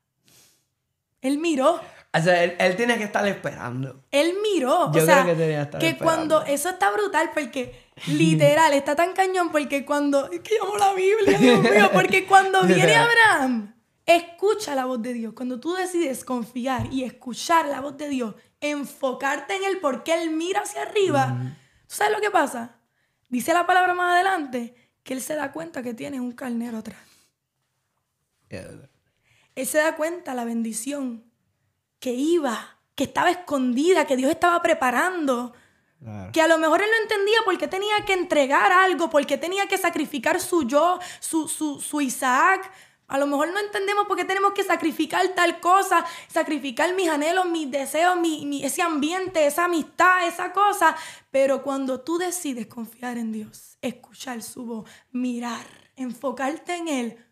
Él miró. O sea, él, él tiene que estar esperando. Él miró. Yo o sea, creo que tenía que estar esperando. cuando. Eso está brutal porque, <laughs> literal, está tan cañón porque cuando. Es que llamo la Biblia, Dios <laughs> mío. Porque cuando viene. Abraham, escucha la voz de Dios. Cuando tú decides confiar y escuchar la voz de Dios, enfocarte en él porque él mira hacia arriba, ¿tú sabes lo que pasa? Dice la palabra más adelante que él se da cuenta que tiene un carnero atrás. Él se da cuenta la bendición que iba, que estaba escondida, que Dios estaba preparando. Claro. Que a lo mejor él no entendía por qué tenía que entregar algo, por qué tenía que sacrificar su yo, su, su, su Isaac. A lo mejor no entendemos por qué tenemos que sacrificar tal cosa, sacrificar mis anhelos, mis deseos, mi, mi- ese ambiente, esa amistad, esa cosa. Pero cuando tú decides confiar en Dios, escuchar su voz, mirar, enfocarte en Él,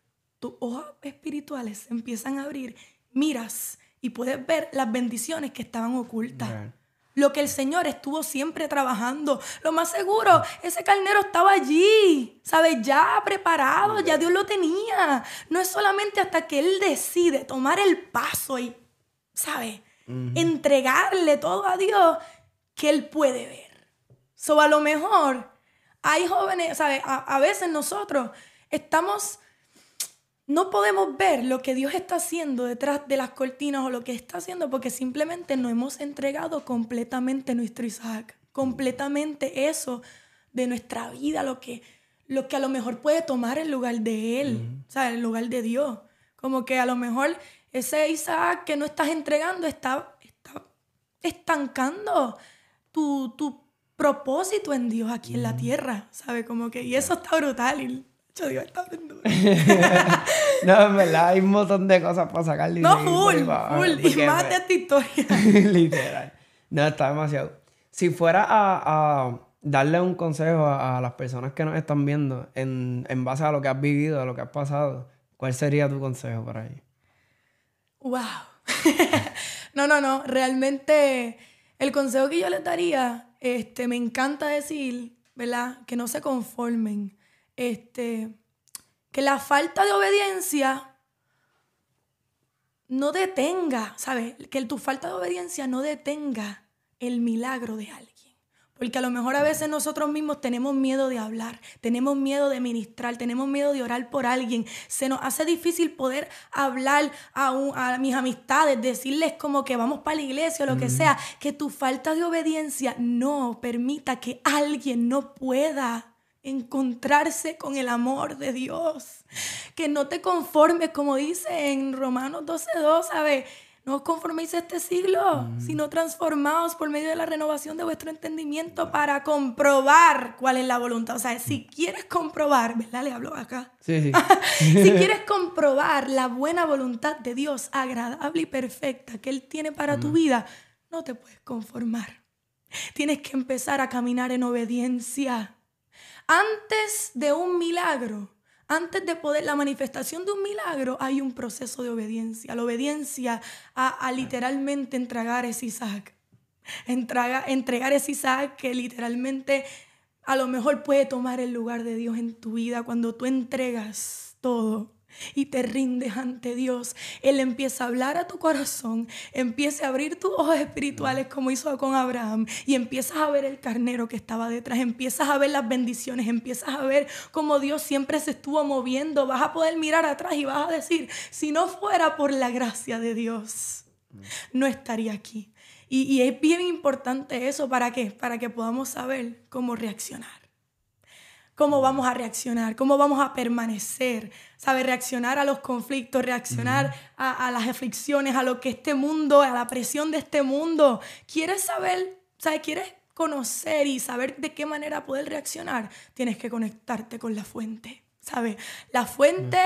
tus ojos espirituales se empiezan a abrir, miras y puedes ver las bendiciones que estaban ocultas. Lo que el Señor estuvo siempre trabajando. Lo más seguro, ese carnero estaba allí, ¿sabes? Ya preparado, ya Dios lo tenía. No es solamente hasta que Él decide tomar el paso y, ¿sabes? Entregarle todo a Dios que Él puede ver. So, a lo mejor hay jóvenes, ¿sabes? A, a veces nosotros estamos no podemos ver lo que Dios está haciendo detrás de las cortinas o lo que está haciendo porque simplemente no hemos entregado completamente nuestro Isaac, completamente eso de nuestra vida, lo que, lo que a lo mejor puede tomar el lugar de Él, o sea, el lugar de Dios. Como que a lo mejor ese Isaac que no estás entregando está, está estancando tu, tu propósito en Dios aquí en la tierra, ¿sabes? Como que, y eso está brutal. Y, hecho, Dios está <laughs> bien duro. No, en verdad, hay un montón de cosas para sacarle. y No, full, full. Y más de esta historia. <laughs> Literal. No, está demasiado. Si fuera a, a darle un consejo a, a las personas que nos están viendo en, en base a lo que has vivido, a lo que has pasado, ¿cuál sería tu consejo para ellos? Wow. <laughs> no, no, no. Realmente el consejo que yo les daría, este, me encanta decir, ¿verdad? Que no se conformen. Este, que la falta de obediencia no detenga, ¿sabes? Que tu falta de obediencia no detenga el milagro de alguien. Porque a lo mejor a veces nosotros mismos tenemos miedo de hablar, tenemos miedo de ministrar, tenemos miedo de orar por alguien. Se nos hace difícil poder hablar a, un- a mis amistades, decirles como que vamos para la iglesia o lo que sea. Que tu falta de obediencia no permita que alguien no pueda encontrarse con el amor de Dios. Que no te conformes, como dice en Romanos 12.2, ¿sabes? No os conforméis a este siglo, sino transformaos por medio de la renovación de vuestro entendimiento para comprobar cuál es la voluntad. O sea, si quieres comprobar, ¿verdad? Le hablo acá. Sí, sí. <laughs> si quieres <laughs> comprobar la buena voluntad de Dios, agradable y perfecta que Él tiene para tu vida, no te puedes conformar. Tienes que empezar a caminar en obediencia. Antes de un milagro, antes de poder, la manifestación de un milagro, hay un proceso de obediencia. La obediencia a, literalmente entregar ese Isaac. Entrega- entregar ese Isaac que literalmente a lo mejor puede tomar el lugar de Dios en tu vida cuando tú entregas todo. Y te rindes ante Dios, Él empieza a hablar a tu corazón, empieza a abrir tus ojos espirituales como hizo con Abraham y empiezas a ver el carnero que estaba detrás, empiezas a ver las bendiciones, empiezas a ver cómo Dios siempre se estuvo moviendo, vas a poder mirar atrás y vas a decir, si no fuera por la gracia de Dios, no estaría aquí. Y, es bien importante eso, ¿para qué? Para que podamos saber cómo reaccionar cómo vamos a reaccionar, cómo vamos a permanecer, ¿sabes? Reaccionar a los conflictos, reaccionar a, las aflicciones, a lo que este mundo, a la presión de este mundo. ¿Quieres saber, ¿sabes? ¿Quieres conocer y saber de qué manera poder reaccionar? Tienes que conectarte con la fuente, ¿sabes? La fuente,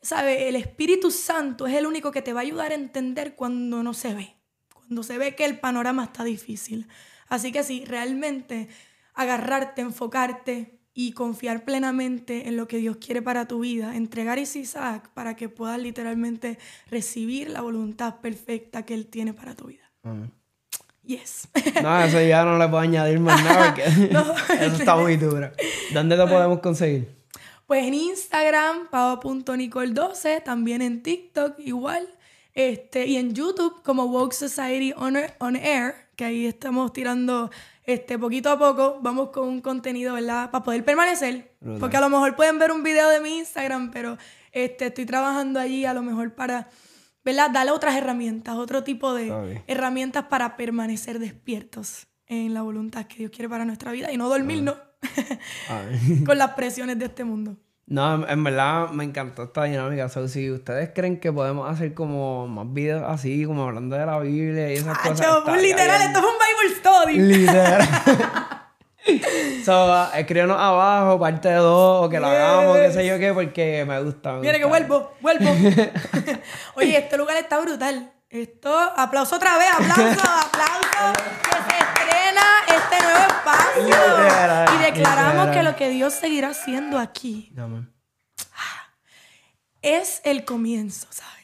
¿sabes? El Espíritu Santo es el único que te va a ayudar a entender cuando no se ve, cuando se ve que el panorama está difícil. Así que sí, realmente agarrarte, enfocarte, y confiar plenamente en lo que Dios quiere para tu vida, entregar ese Isaac para que puedas literalmente recibir la voluntad perfecta que Él tiene para tu vida. Yes. <laughs> No, eso ya no le puedo añadir más nada porque <laughs> <laughs> eso está muy duro. ¿Dónde te podemos conseguir? Pues en Instagram, pavo.nicole12, también en TikTok igual, este, y en YouTube como Woke Society on Air, que ahí estamos tirando este, poquito a poco vamos con un contenido, ¿verdad? Para poder permanecer. Porque a lo mejor pueden ver un video de mi Instagram, pero este, estoy trabajando allí a lo mejor para, ¿verdad? Darle otras herramientas, otro tipo de herramientas para permanecer despiertos en la voluntad que Dios quiere para nuestra vida y no dormirnos <laughs> con las presiones de este mundo. No, en verdad me encantó esta dinámica. si ustedes creen que podemos hacer como más videos así, como hablando de la Biblia y esas cosas. Pues, literal, esto es un Bible Study. Literal. <laughs> so, escríbanos abajo, parte 2, o que lo hagamos, qué sé yo qué, porque me gusta. Me Mira que vuelvo, vuelvo. <laughs> Oye, este lugar está brutal. Esto, aplauso otra vez, aplauso, aplauso. <laughs> y declaramos que lo que Dios seguirá haciendo aquí es el comienzo, ¿sabes?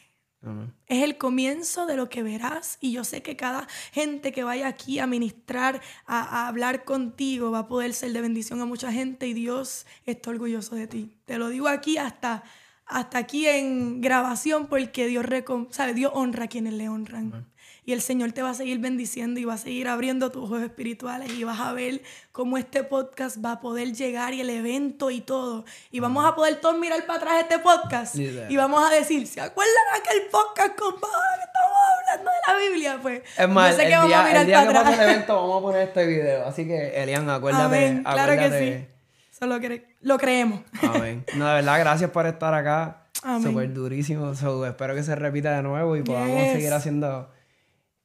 Es el comienzo de lo que verás y yo sé que cada gente que vaya aquí a ministrar, a, a, hablar contigo, va a poder ser de bendición a mucha gente y Dios está orgulloso de ti. Te lo digo aquí hasta hasta aquí en grabación porque Dios, sabe, Dios honra a quienes le honran. Y el Señor te va a seguir bendiciendo y va a seguir abriendo tus ojos espirituales y vas a ver cómo este podcast va a poder llegar y el evento y todo. Y vamos a poder todos mirar para atrás este podcast y vamos a decir, ¿se acuerdan aquel podcast, compadre, que estamos hablando de la Biblia? Pues es más, el, día, vamos a mirar el día que pase el <laughs> evento vamos a poner este video. Así que, Elian, acuérdate. claro que sí. Solo que lo creemos. Amén. <laughs> No, de verdad, gracias por estar acá. Súper durísimo. espero que se repita de nuevo y podamos seguir haciendo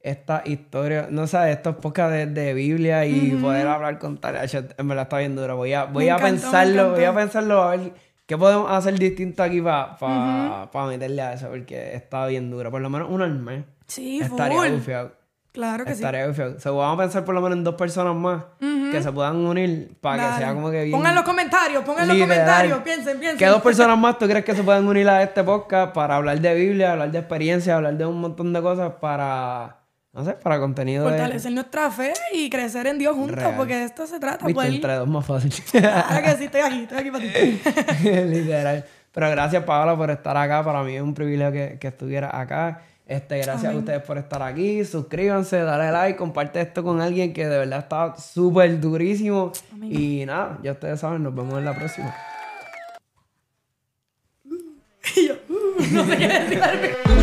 esta historia, no sé, estos podcasts de, de Biblia y poder hablar con tal. En verdad está bien duro. Voy a, voy a pensarlo, voy a pensarlo a ver qué podemos hacer distinto aquí para pa, meterle a eso, porque está bien duro. Por lo menos uno al mes. Sí, Estaría full. Claro que sí. Se vamos a pensar por lo menos en dos personas más que se puedan unir para que sea como que bien. Pongan los comentarios, pongan los comentarios, piensen, piensen. ¿Qué dos personas más tú crees que se pueden unir a este podcast para hablar de Biblia, hablar de experiencia, hablar de un montón de cosas para. No sé, para contenido Fortalecer nuestra fe y crecer en Dios juntos, porque de esto se trata. Viste, entre dos más fácil. <laughs> Claro que sí, estoy aquí, estoy aquí para ti. <laughs> Literal. Pero gracias, Paola, por estar acá. Para mí es un privilegio que, que estuvieras acá. Este, gracias a ustedes por estar aquí. Suscríbanse, dale like, comparte esto con alguien que de verdad está súper durísimo. Y nada, ya ustedes saben, nos vemos en la próxima. <laughs> Y yo, uh, no sé qué decir.